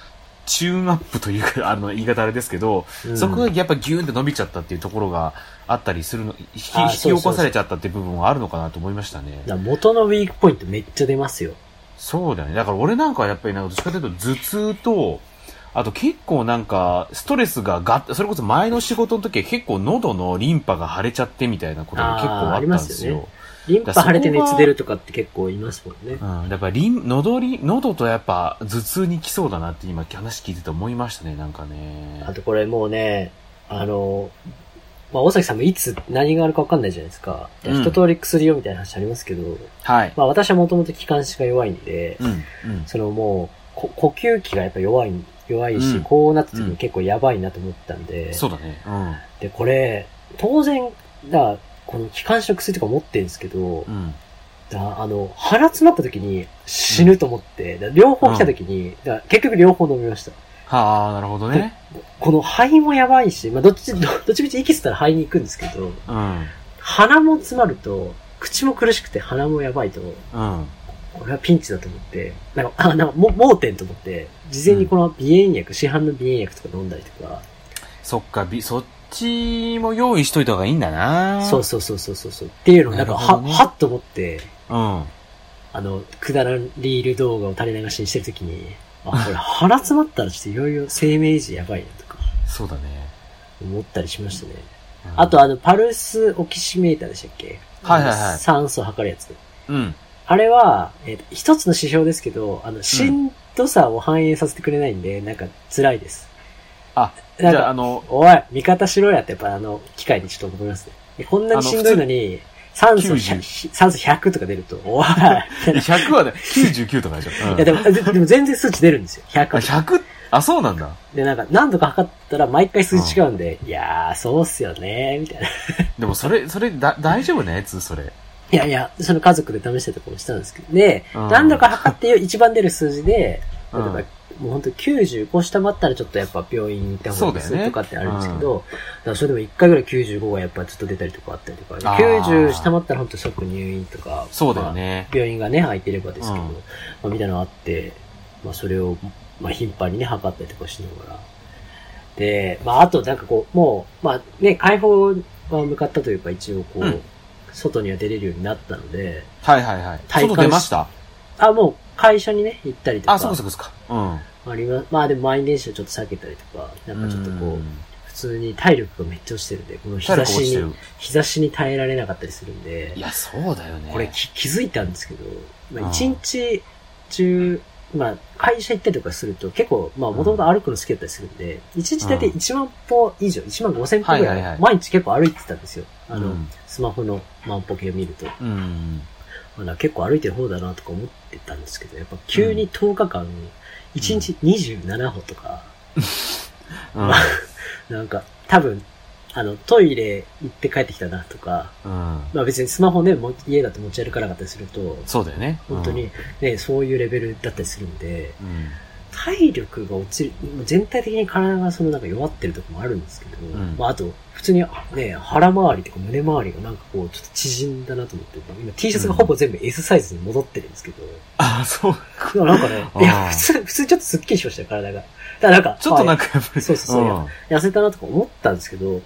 チューンアップというか、あの言い方あれですけど、うんそこがやっぱギューンって伸びちゃったっていうところがあったりするの、引き起こされちゃったっていう部分はあるのかなと思いましたね。元のウィークポイントめっちゃ出ますよ。そうだよね。だから俺なんかはやっぱりなんかどっちかというと頭痛と、あと結構なんかストレスががそれこそ前の仕事の時は結構喉のリンパが腫れちゃってみたいなことが結構あったんですよ。あーありますリンパ腫れて熱出るとかって結構いますもんね。うん。やっぱりン、喉り、喉とやっぱ頭痛に来そうだなって今話聞いてて思いましたね、なんかね。あとこれもうね、あの、まあ、大崎さんもいつ何があるか分かんないじゃないですか。うん一通り薬をみたいな話ありますけど、はい。まあ私はもともと気管支が弱いんで、うん、うん。そのもう、こ呼吸器がやっぱ弱い、弱いし、うんこうなった時に結構やばいなと思ったんで、そうだね。うん。で、これ、当然、だこの気管支の薬とか持ってるんですけど、うん。だあの、鼻詰まった時に死ぬと思って、だ両方来た時に、だ結局両方飲みました。はあ、なるほどね。この肺もやばいし、まあ、どっち、どどっちみち息吸ったら肺に行くんですけど、うん。鼻も詰まると、口も苦しくて鼻もやばいと、うん。これはピンチだと思って、なんか、あ、なんか、も盲点と思って、事前にこの鼻炎薬、市販の鼻炎薬とか飲んだりとか、そっか、び、そっちも用意しといた方がいいんだなそうそうそうそうそうそう。っていうのをなんか、ねはっと思って、うん。あの、くだらんリール動画を垂れ流しにしてるときに、あ、これ鼻詰まったらちょっといよいよ生命維持やばいなとかそうだね。思ったりしましたね。うんあとあの、パルスオキシメーターでしたっけ？はいはいはい酸素を測るやつ。うん。あれは、えっ、と、一つの指標ですけど、あの、しんどさを反映させてくれないんで、なんか辛いです。あ、じゃあ、なんか、あの、おい、味方しろやってやっぱあの、機械にちょっと思いますね。でこんなにしんどいのに、酸素90 100、酸素100とか出ると、おい、みたいな。い100はね、99とかでしょ。うんやでも、ででも全然数値出るんですよ。100あ、100? あ、そうなんだ。で、なんか、何度か測ったら毎回数値違うんで、いやー、そうっすよねみたいな。でもそれ、それ、だ、大丈夫なやつそれ。いやいや、その家族で試したところしたんですけど、で、うん何度か測って一番出る数字で、例えば、うんもう本当95下回ったらちょっとやっぱ病院に行った方がいいですとかってあるんですけど、だからそれでも1回ぐらい95がやっぱちょっと出たりとかあったりとか、あー90下回ったら本当即入院とか、そうだよね。病院がね、空いてればですけど、うんまあ、みたいなのあって、まあ、それを、まあ、頻繁にね、測ったりとかしながら。で、まあ、あと、なんかこう、もう、まあ、ね、解放は向かったというか、一応こう、うん外には出れるようになったので、はいはいはい。体感外出ました？あ、もう、会社にね、行ったりとか、あ、そうかそうかそうか。うん。ありま、まあ、でも満員電車ちょっと避けたりとか、なんかちょっとこう、ん普通に体力がめっちゃ落ちてるんで、この日体差しに力落ちてる、。日差しに耐えられなかったりするんで、いや、そうだよね。これき気づいたんですけど、まあ、うん一日中、まあ、会社行ったりとかすると結構、まあ、もともと歩くの好きだったりするんで、一日大体1万歩以上、1万5千歩ぐらい、はいはいはい毎日結構歩いてたんですよ。あの、うんスマホの万歩計を見ると。うん。まあ結構歩いてる方だなとか思ってたんですけど、やっぱ急に10日間、1日27歩とか、うん。なんか多分、あの、トイレ行って帰ってきたなとか、うん。まあ別にスマホね、も家だと持ち歩かなかったりすると、そうだよね。本当にね、そういうレベルだったりするんで、うん。体力が落ちる、全体的に体がそのなんか弱ってるとこもあるんですけど、んまああと、普通にね、腹周りとか胸周りがなんかこう、ちょっと縮んだなと思って、今 T シャツがほぼ全部 S サイズに戻ってるんですけど、あ、そう。なんかね、いや、普通、普通ちょっとスッキリしましたよ、体が。だからなんか、ちょっとなんか、かやっぱり。そうそうそううん痩せたなとか思ったんですけど、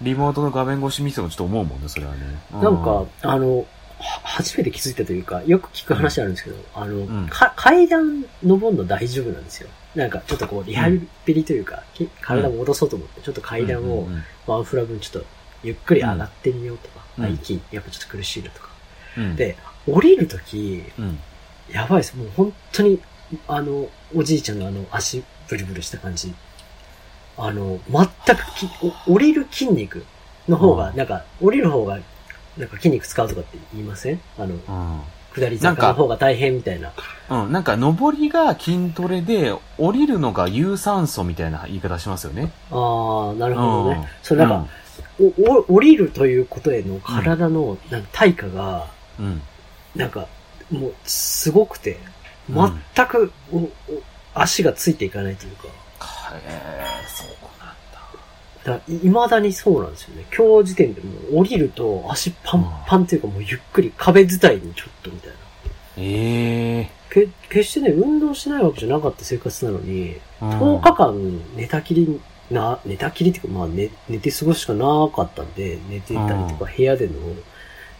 リモートの画面越し見てもちょっと思うもんね、それはね。うなんか、あの、は初めて気づいたというか、よく聞く話あるんですけど、あの、んか階段登るの大丈夫なんですよ。なんか、ちょっとこう、リハビリというか、き体戻そうと思って、ちょっと階段をうんうんワンフラ分ちょっと、ゆっくり上がってみようとか、うんあ息、やっぱちょっと苦しいなとか。うん、で、降りるとき、うん。やばいです。もう本当に、あの、おじいちゃんのあの、足ブルブルした感じ。あの、全くき、お降りる筋肉の方が、うんなんか、降りる方が、なんか筋肉使うとかって言いません？あの、うん。下りなんか坂の方が大変みたいな。うん、なんか、上りが筋トレで、降りるのが有酸素みたいな言い方しますよね。ああ、なるほどね。うんそれなんか、お、お、降りるということへの体の、なんか対価が、うん。うん。なんか、もう、すごくて、全く、お、お、足がついていかないというか。えー、そう。だ未だにそうなんですよね。今日時点でもう降りると足パンパンっていうかもうゆっくり壁伝いにちょっとみたいな。ええけ決してね、運動しないわけじゃなかった生活なのに、ー。10日間寝たきりな、寝たきりっていうかまあ寝、寝て過ごすしかなかったんで、寝てたりとか部屋での、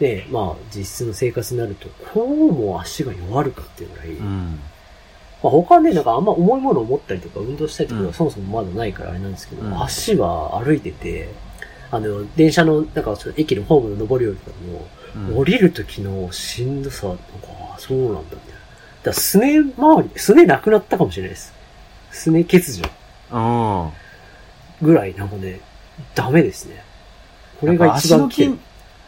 ね、まあ実質の生活になると、こうも足が弱るかっていうぐらい、うん。まあ、他はね、なんかあんま重いものを持ったりとか運動したりとかうんはそもそもまだないからあれなんですけど、うん足は歩いてて、あの、電車の、なんかその駅のホームの上り下りとかうんも、降りる時のしんどさ、なんか、あそうなんだみたいな。だからすね周り、すねなくなったかもしれないです。すね欠如うん。ぐらいなんかね、ダメですね。これが一やっぱ足の筋、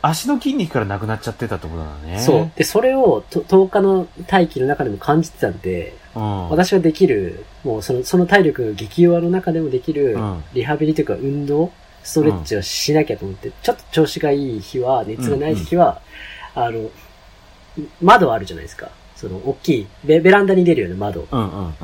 足の筋肉からなくなっちゃってたってことだね。そう。で、それをと10日の待機の中でも感じてたんで、うん。私ができる、もうその、その体力が激弱の中でもできるうん、リハビリというか運動、ストレッチをしなきゃと思って、ちょっと調子がいい日は、熱がない日は、あの、窓あるじゃないですか。その、大きい、ベベランダに出るような窓。うんうんうん。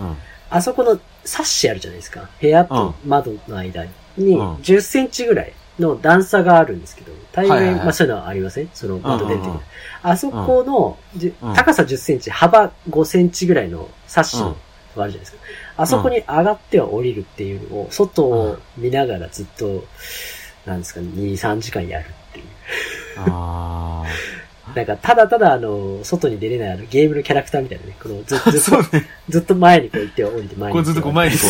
あそこのサッシあるじゃないですか。部屋と窓の間に、うん10センチぐらいの段差があるんですけど、大概、はいはいはい。まあそういうのはありません？その窓出るときうん。うんうんあそこの、じゅうん。高さ10センチ、幅5センチぐらいのサッシの、あるじゃないですか。あそこに上がっては降りるっていうのを、外を見ながらずっと、なんですかね、2、3時間やるっていう。あなんか、ただただあの、外に出れないあのゲームのキャラクターみたいなね、このずっあ。と ずっそうと、ね。ずっと前にこう行って降りて前に。こうずっとこう前に こ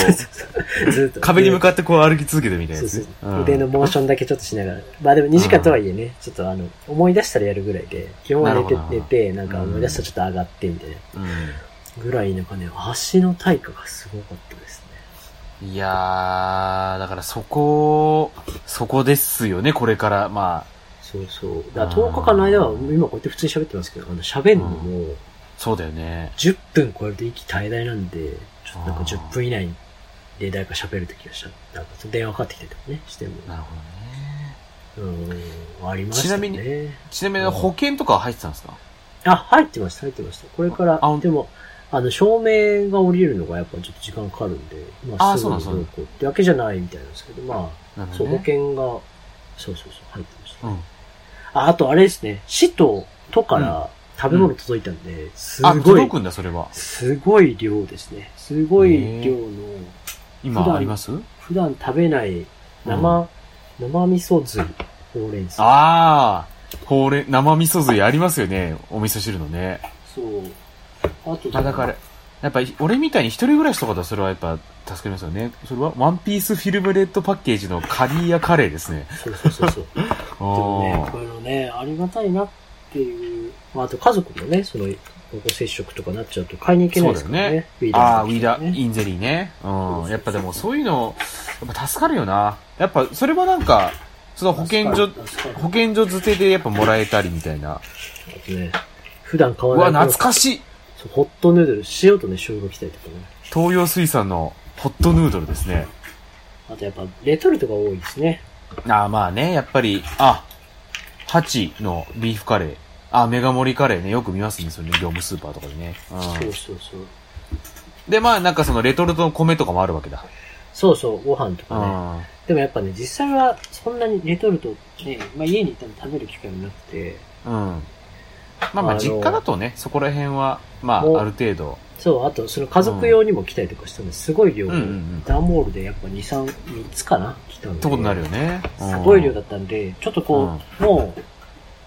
うずっと。壁に向かってこう歩き続けてみたいなそうそうね。。腕のモーションだけちょっとしながら。まあでも2時間とはいえね、ちょっとあの、思い出したらやるぐらいで、基本は寝て寝て、なんか思い出したらちょっと上がってみたいな。うん。ぐらいなんかね、足の対価がすごかったですね。いやー、だからそこ、そこですよね、これから。まあ、そうそう。だから10日間の間は、今こうやって普通に喋ってますけど、あの、喋るのも、そうだよね。10分超えると息絶え絶えなんで、ちょっとなんかあー10分以内で誰か喋るときがした。なんか電話かかってきたりとかね、しても。なるほどね。うん、ありましたね。ちなみちなみに保険とかは入ってたんですか？あ、入ってました、入ってました。これからあ、でも、あの、照明が降りるのがやっぱちょっと時間かかるんで、まあすぐにどうこうってわけじゃないみたいなんですけど、まあ、そう、保。険が、そうそうそう、入ってました。うん。あ、あとあれですね、市と都から食べ物届いたんで、すあ、ごい届、くんだ、それは。すごい量ですね。すごい量の、今あります？普段食べない生、生味噌酢、ほうれん草。あー、ほうれん、生味噌髄ありますよね、お味噌汁のね。そう。あと、まあだから、やっぱ俺みたいに一人暮らしとかだとそれはやっぱ助かりますよね。それはワンピースフィルムレッドパッケージのカリーヤカレーですね。そうそうそうそう。でもねあ、こういうのね、ありがたいなっていう、まあ、あと家族もね、その、保護接触とかなっちゃうと買いに行けないですからね。ねウィーああ、ウィダ、ねインゼリーね。う。んやっぱでもそういうの、やっぱ助かるよな。やっぱそれはなんか、その保健所、保健所づてでやっぱもらえたりみたいな。ね、普段買うわ、わない懐かしいそうホットヌードル、塩とね、醤油が来たりとかね。東洋水産のホットヌードルですね。あとやっぱ、レトルトが多いですね。ああ、まあね、やっぱり、あ、ハチのビーフカレー。あ、メガ盛りカレーね、よく見ますね、それね、業務スーパーとかでね。うん。そうそうそう。で、まあなんかそのレトルトの米とかもあるわけだ。そうそう、ご飯とかね。あでもやっぱね、実際はそんなにレトルトね、まあ家に行っても食べる機会もなくて、うん。まあまあ実家だとね、そこら辺は、まあある程度。そう、あとその家族用にも来たりとかしたので、すごい量、段ボールでやっぱ2、3、3つかな来たんで。ってことになるよね。すごい量だったんで、ちょっとこう、もう、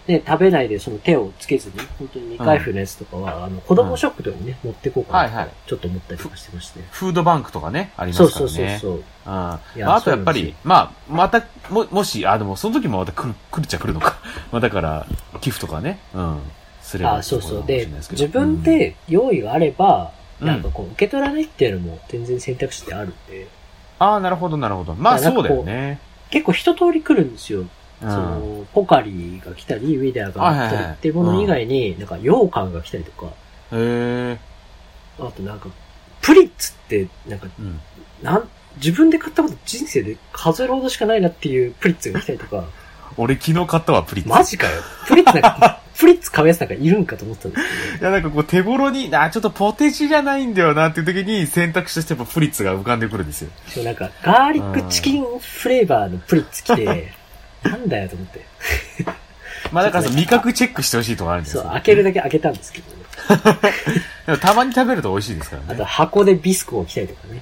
ね、食べないでその手をつけずに、本当に未開封のやつとかは、あの、子供ショップとかにね、持ってこうかなはいはいと、ちょっと思ったりとかしてまして。フードバンクとかね、ありまそうすからね。そうそうそう。うん。まあ、あとやっぱりまあ、また、も、もし、あ、でも、その時もまた来る、来るっちゃ来るのか。まあ、だから、寄付とかね、うん。すればあ、そうそう。で自分、で用意があれば、うんなんかこう、受け取らないっていうのも全然選択肢ってあるんで、うんああ、なるほど、なるほど。まあ、そうだよね。結構一通り来るんですよ。うん。その、ポカリが来たり、ウィダーが来たりっていうもの以外に、なんか、羊羹が来たりとか、へえ。あとなんか、プリッツって、なんか、うん。なん、自分で買ったこと人生で数えるほどしかないなっていうプリッツが来たりとか、俺昨日買ったわ、プリッツ。マジかよ。プリッツなんか、プリッツ買うやつなんかいるんかと思ってたんですけいや、なんかこう手頃に、あ、ちょっとポテチじゃないんだよなっていう時に選択肢としてやっぱプリッツが浮かんでくるんですよ。ど、そうなんか、ガーリックチキンフレーバーのプリッツ来て、なんだよと思って。まあだからその味覚チェックしてほしいとこあるんですそう、よ。開けるだけ開けたんですけどね。でもたまに食べると美味しいですからあとね。箱でビスコを来たりとかね。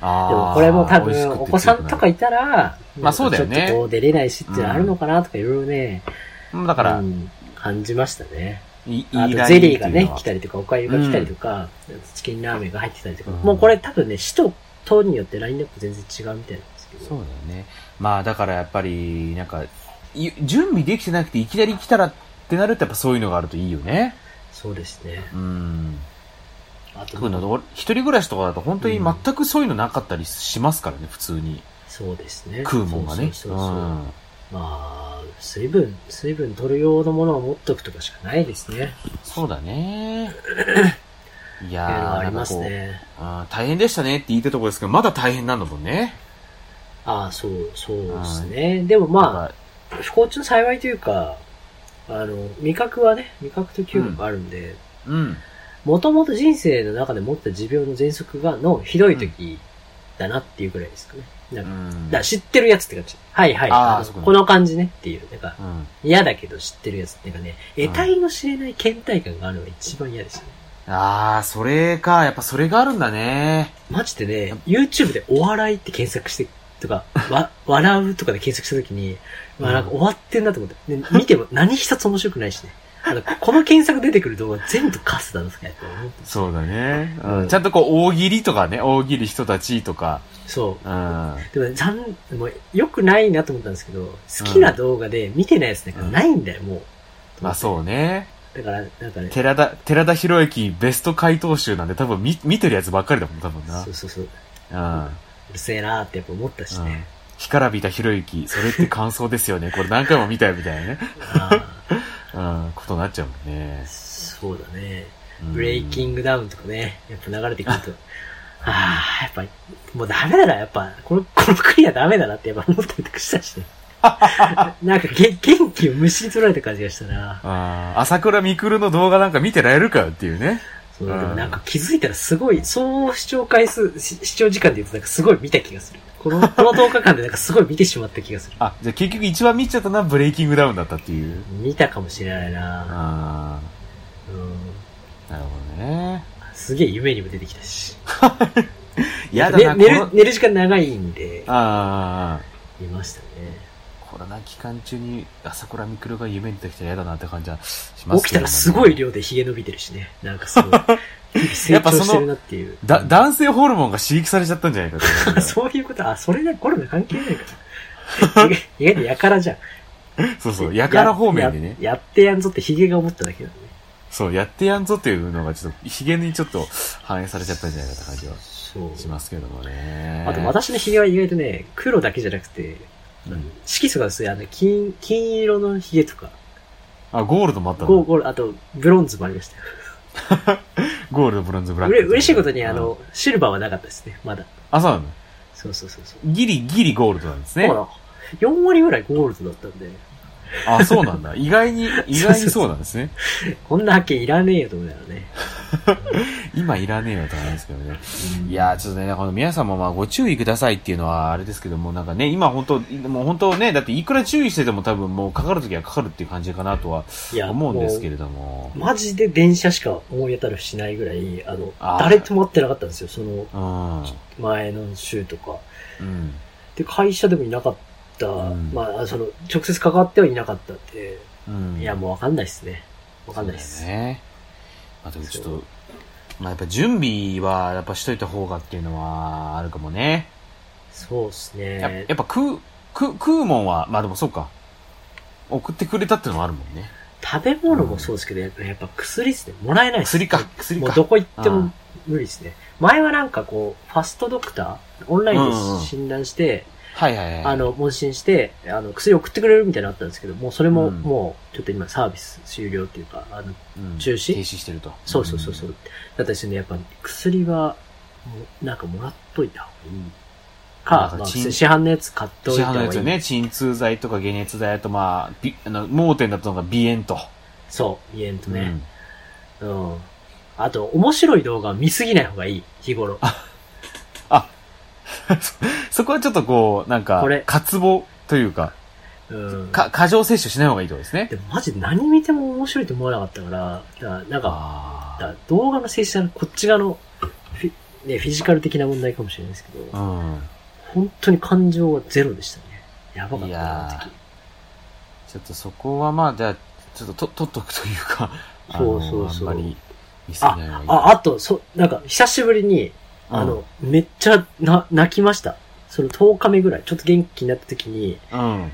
あでもこれも多分、お子さんとかいたら、まあそうだよねちょっとこう出れないしってあるのかなとかいろいろね、うんだから、うん感じましたね。いいあとゼリーがね来たりとか、おかゆが来たりとか、チキンラーメンが入ってたりとか、うんもうこれ多分ね、首都等によってラインナップ全然違うみたいなんですけど。そうだよね。まあだからやっぱり、なんか、い準備できてなくていきなり来たらってなるとやっぱそういうのがあるといいよね。そうですね。うん。あと特に俺一人暮らしとかだと本当に全くそういうのなかったりしますからね、普通に。そうですね。食うもんがね。そうそうそうそううんまあ、水分、水分取る用のものを持っとくとかしかないですね。そうだね。いやー、はありますね。大変でしたねって言ったところですけど、まだ大変なんだもんね。ああ、そう、そうですね。でもまあ、不幸中の幸いというか、あの、味覚はね、味覚と嗅覚あるんで、あ、うん。もともと人生の中で持った持病の喘息が、のひどい時だなっていうくらいですかね。なんか、うんだ知ってるやつって感じ。はいはい。あのあこの感じねっていう。なんか、うん。嫌だけど知ってるやつっていうかね、うん得体の知れない倦怠感があるのが一番嫌ですよね。ああ、それか。やっぱそれがあるんだね。マジでね、YouTube でお笑いって検索して、とか、わ、笑うとかで検索したときに、まあなんか終わってんなと思って。で見ても何一つ面白くないしね。あの、この検索出てくる動画全部カスだなとかやって思って。そうだね。ううんん。ちゃんとこう、大喜利とかね、大喜利人たちとか。そう。うん。でもね、残、もう、良くないなと思ったんですけど、好きな動画で見てないやつなんかないんだよ、もう。まあそうね。だから、なんかね、寺田、寺田博之ベスト回答集なんで多分見、見てるやつばっかりだもん、多分な。そうそうそう。うん。うるせえなーってやっぱ思ったしうんね。。干からびたひろゆき、それって感想ですよね。これ何回も見たよ、みたいなね。あ うん、ことになっちゃうもんねー。そうだね。うんブレイキングダウンとかね、やっぱ流れてくると、ああ、やっぱ、もうダメだな、やっぱ、この、この国はダメだなってやっぱ思ったりとかしたしね。なんかげ元気をむしり取られた感じがしたな。あー朝倉未来の動画なんか見てられるかよっていうね。そう、なんか気づいたらすごい、総視聴回数、し視聴時間で言うとなんかすごい見た気がする。この、この10日間でなんかすごい見てしまった気がする。あ、じゃあ結局一番見ちゃったのはブレイキングダウンだったっていう？見たかもしれないなあうん。あ、なるほどね。すげえ夢にも出てきたし。やだな、ね寝る寝る時間長いんで、ああ、見ましたね。コロナ期間中に朝倉未来が夢に出てきたら嫌だなって感じはしますけど、起きたらすごい。量で髭伸びてるしね。なんかすごい。成長してるなっていう。だ、男性ホルモンが刺激されちゃったんじゃないかとそういうこと、あ、それでコロナ関係ないから。意外とやからじゃん。そうそう、やから方面でね。や。やってやんぞってヒゲが思っただけだね。そう、やってやんぞっていうのがちょっと、ヒゲにちょっと反映されちゃったんじゃないかって感じは。しますけどもね。あと私のヒゲは意外とね、黒だけじゃなくて、うん色素が薄い、あの、金、金色のヒゲとか、あ、ゴールドもあったの？ゴール、あと、ブロンズもありましたよ。ゴールド、ブロンズ、ブラッうク。れ嬉しいことに、あうんの、シルバーはなかったですね、まだ。あ、そうなの？そうそうそうそう。ギリ、ギリゴールドなんですねほ。ら、4割ぐらいゴールドだったんで、あ、そうなんだ。意外に、意外にそうなんですね。こんな発見いらねえよと思いながらね。今いらねえよと思う んですけどね。いやー、ちょっとね、この皆さんもまあご注意くださいっていうのはあれですけども、なんかね、今本当、もう本当ね、だっていくら注意してても多分もうかかるときはかかるっていう感じかなとは思うんですけれども。マジで電車しか思い当たるしないぐらい、あの、あー誰とも会ってなかったんですよ、そのうん。前の週とか。うん。で、会社でもいなかった、んまあ、その、直接関わってはいなかったって、うん。いや、もうわかんないっすね。わかんないっす。ね。まあ、でもちょっと、まあやっぱ準備はやっぱしといた方がっていうのはあるかもね。そうっすやねや。っぱ食う、食う、食うもんは、まあでもそうか。送ってくれたっていうのもあるもんね。食べ物もそうですけど、やっぱやっぱ薬っすね。もらえないっす薬か、薬か。もうどこ行ってもうん無理ですね。前はなんかこう、ファストドクター、オンラインで診断して、はいはいはい。あの、問診して、あの、薬送ってくれるみたいなのあったんですけど、もうそれも、うんもう、ちょっと今サービス終了っていうか、あの、うん、中止停止してると。そうそうそうそう。だったですね、やっぱ薬は、なんかもらっといた方がいい。か、まあ、市販のやつ買っとい市た方がいい。販のやつよね、鎮痛剤とか解熱剤と、まあ、びあの、盲点だったのが鼻炎と。そう、鼻炎とね。うん。あと、面白い動画は見すぎない方がいい、日頃。う んそこはちょっとこう、なんかこれ、渇望というか、うん。か、過剰摂取しない方がいいってことですね。でもマジで何見ても面白いと思わなかったから、だからなんか、から動画の性質はこっち側のフィ,、ね、フィジカル的な問題かもしれないですけど、あ。うん。本当に感情はゼロでしたね。やばかったな。ちょっとそこはまあ、じゃあ、ちょっとと、取っとくというか、そうそうそうあんまり見せない方がいい。あ、あと、そ、なんか、久しぶりに、あの、めっちゃな、泣きました。その10日目ぐらい、ちょっと元気になった時に、うん。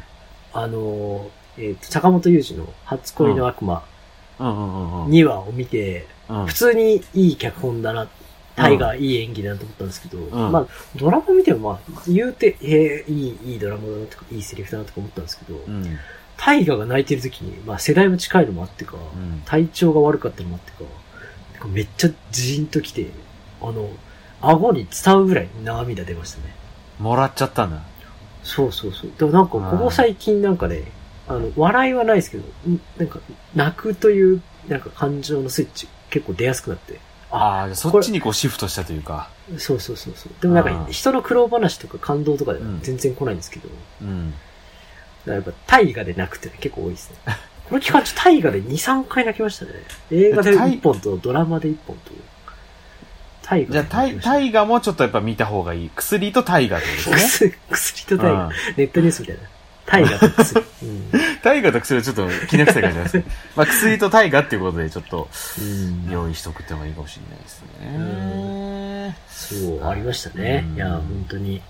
あのー、えっ、と、坂本雄二の初恋の悪魔うんうんうんうん。2話を見て、うん普通にいい脚本だな、タイがいい演技だなと思ったんですけど、んまあ、ドラマ見てもまあ、言うて、えー、いい、いいドラマだなとか、いいセリフだなとか思ったんですけど、うん。タイガが泣いてる時に、まあ世代も近いのもあってか、うん体調が悪かったのもあってか、かめっちゃジーンときて、あの、顎に伝うぐらい涙出ましたね。もらっちゃったんだ。そうそうそう。でもなんか、ここ最近なんかね、あの、笑いはないですけど、んなんか、泣くという、なんか感情のスイッチ結構出やすくなって。ああ、そっちにこうシフトしたというか。そうそうそうそう。でもなんか、人の苦労話とか感動とかではうん全然来ないんですけど、だかうん。らやっぱ大河で泣くって結構多いですね。この期間中大河で2、3回泣きましたね。映画で大1本とドラマで1本と。大河じゃあ、タイ、タイイガもちょっとやっぱ見た方がいい。薬とタイガってことですね。薬と大河。うんネットニュースみたいな。大河と薬。うん。タイガと薬はちょっと気な臭い感じなんですね。まあ、薬とタイガっていうことでちょっとうん用意しとくってのがいいかもしれないですね。そう、ありましたねう。んいや、本当に。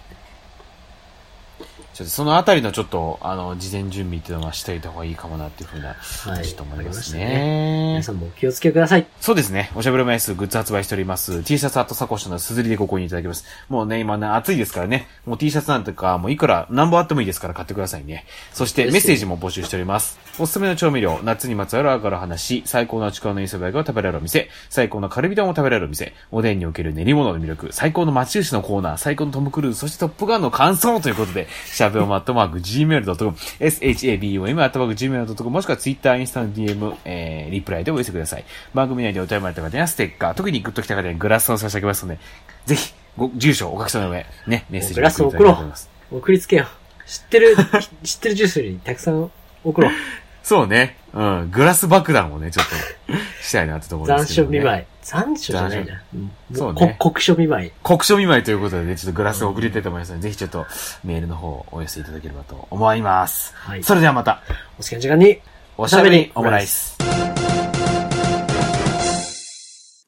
ちょっとそのあたりのちょっと、あの、事前準備っていうのはしておいた方がいいかもなっていうふうな、はい。ちょっと思いますありね。皆さんもお気をつけください。そうですね。おしゃべりマイスグッズ発売しております。T シャツアットサコッシュのすずりでご購入いただけます。もうね、今ね、暑いですからね。もう T シャツなんてか、もういくら、何本あってもいいですから買ってくださいね。そしてメッセージも募集しております。おすすめの調味料、夏にまつわるあがる話、最高のちくわの磯辺が食べられるお店、最高のカルビ丼を食べられるお店、おでんにおける練り物の魅力、最高の町牛のコーナー、最高のトム・クルーズ、そしてトップガンの感想ということで、シャベオマットマーク Gmail.com、shabom アットマーク Gmail.com、もしくは Twitter、インスタの DM、えー、リプライでお寄せください。番組内でお便りもらった方にはステッカー、特にグッときた方にはグラスを差し上げますので、ぜひ、ご、住所、お書きの上、ね、メッセージグラスを送っていただきたいと思います。送りつけよう。知ってる、知ってるジュースにたくさん送ろう。そうね。うん。グラス爆弾をね、ちょっと、したいなってところで残すけど、ね。暑見舞い。残暑じゃないな。うんそうねこ酷暑見舞い。国書見舞いということでね、ちょっとグラスを送りたいと思いますので、ぜひちょっとメールの方をお寄せいただければと思います。はい。それではまた、お好きな時間に、おしゃべりオムライス。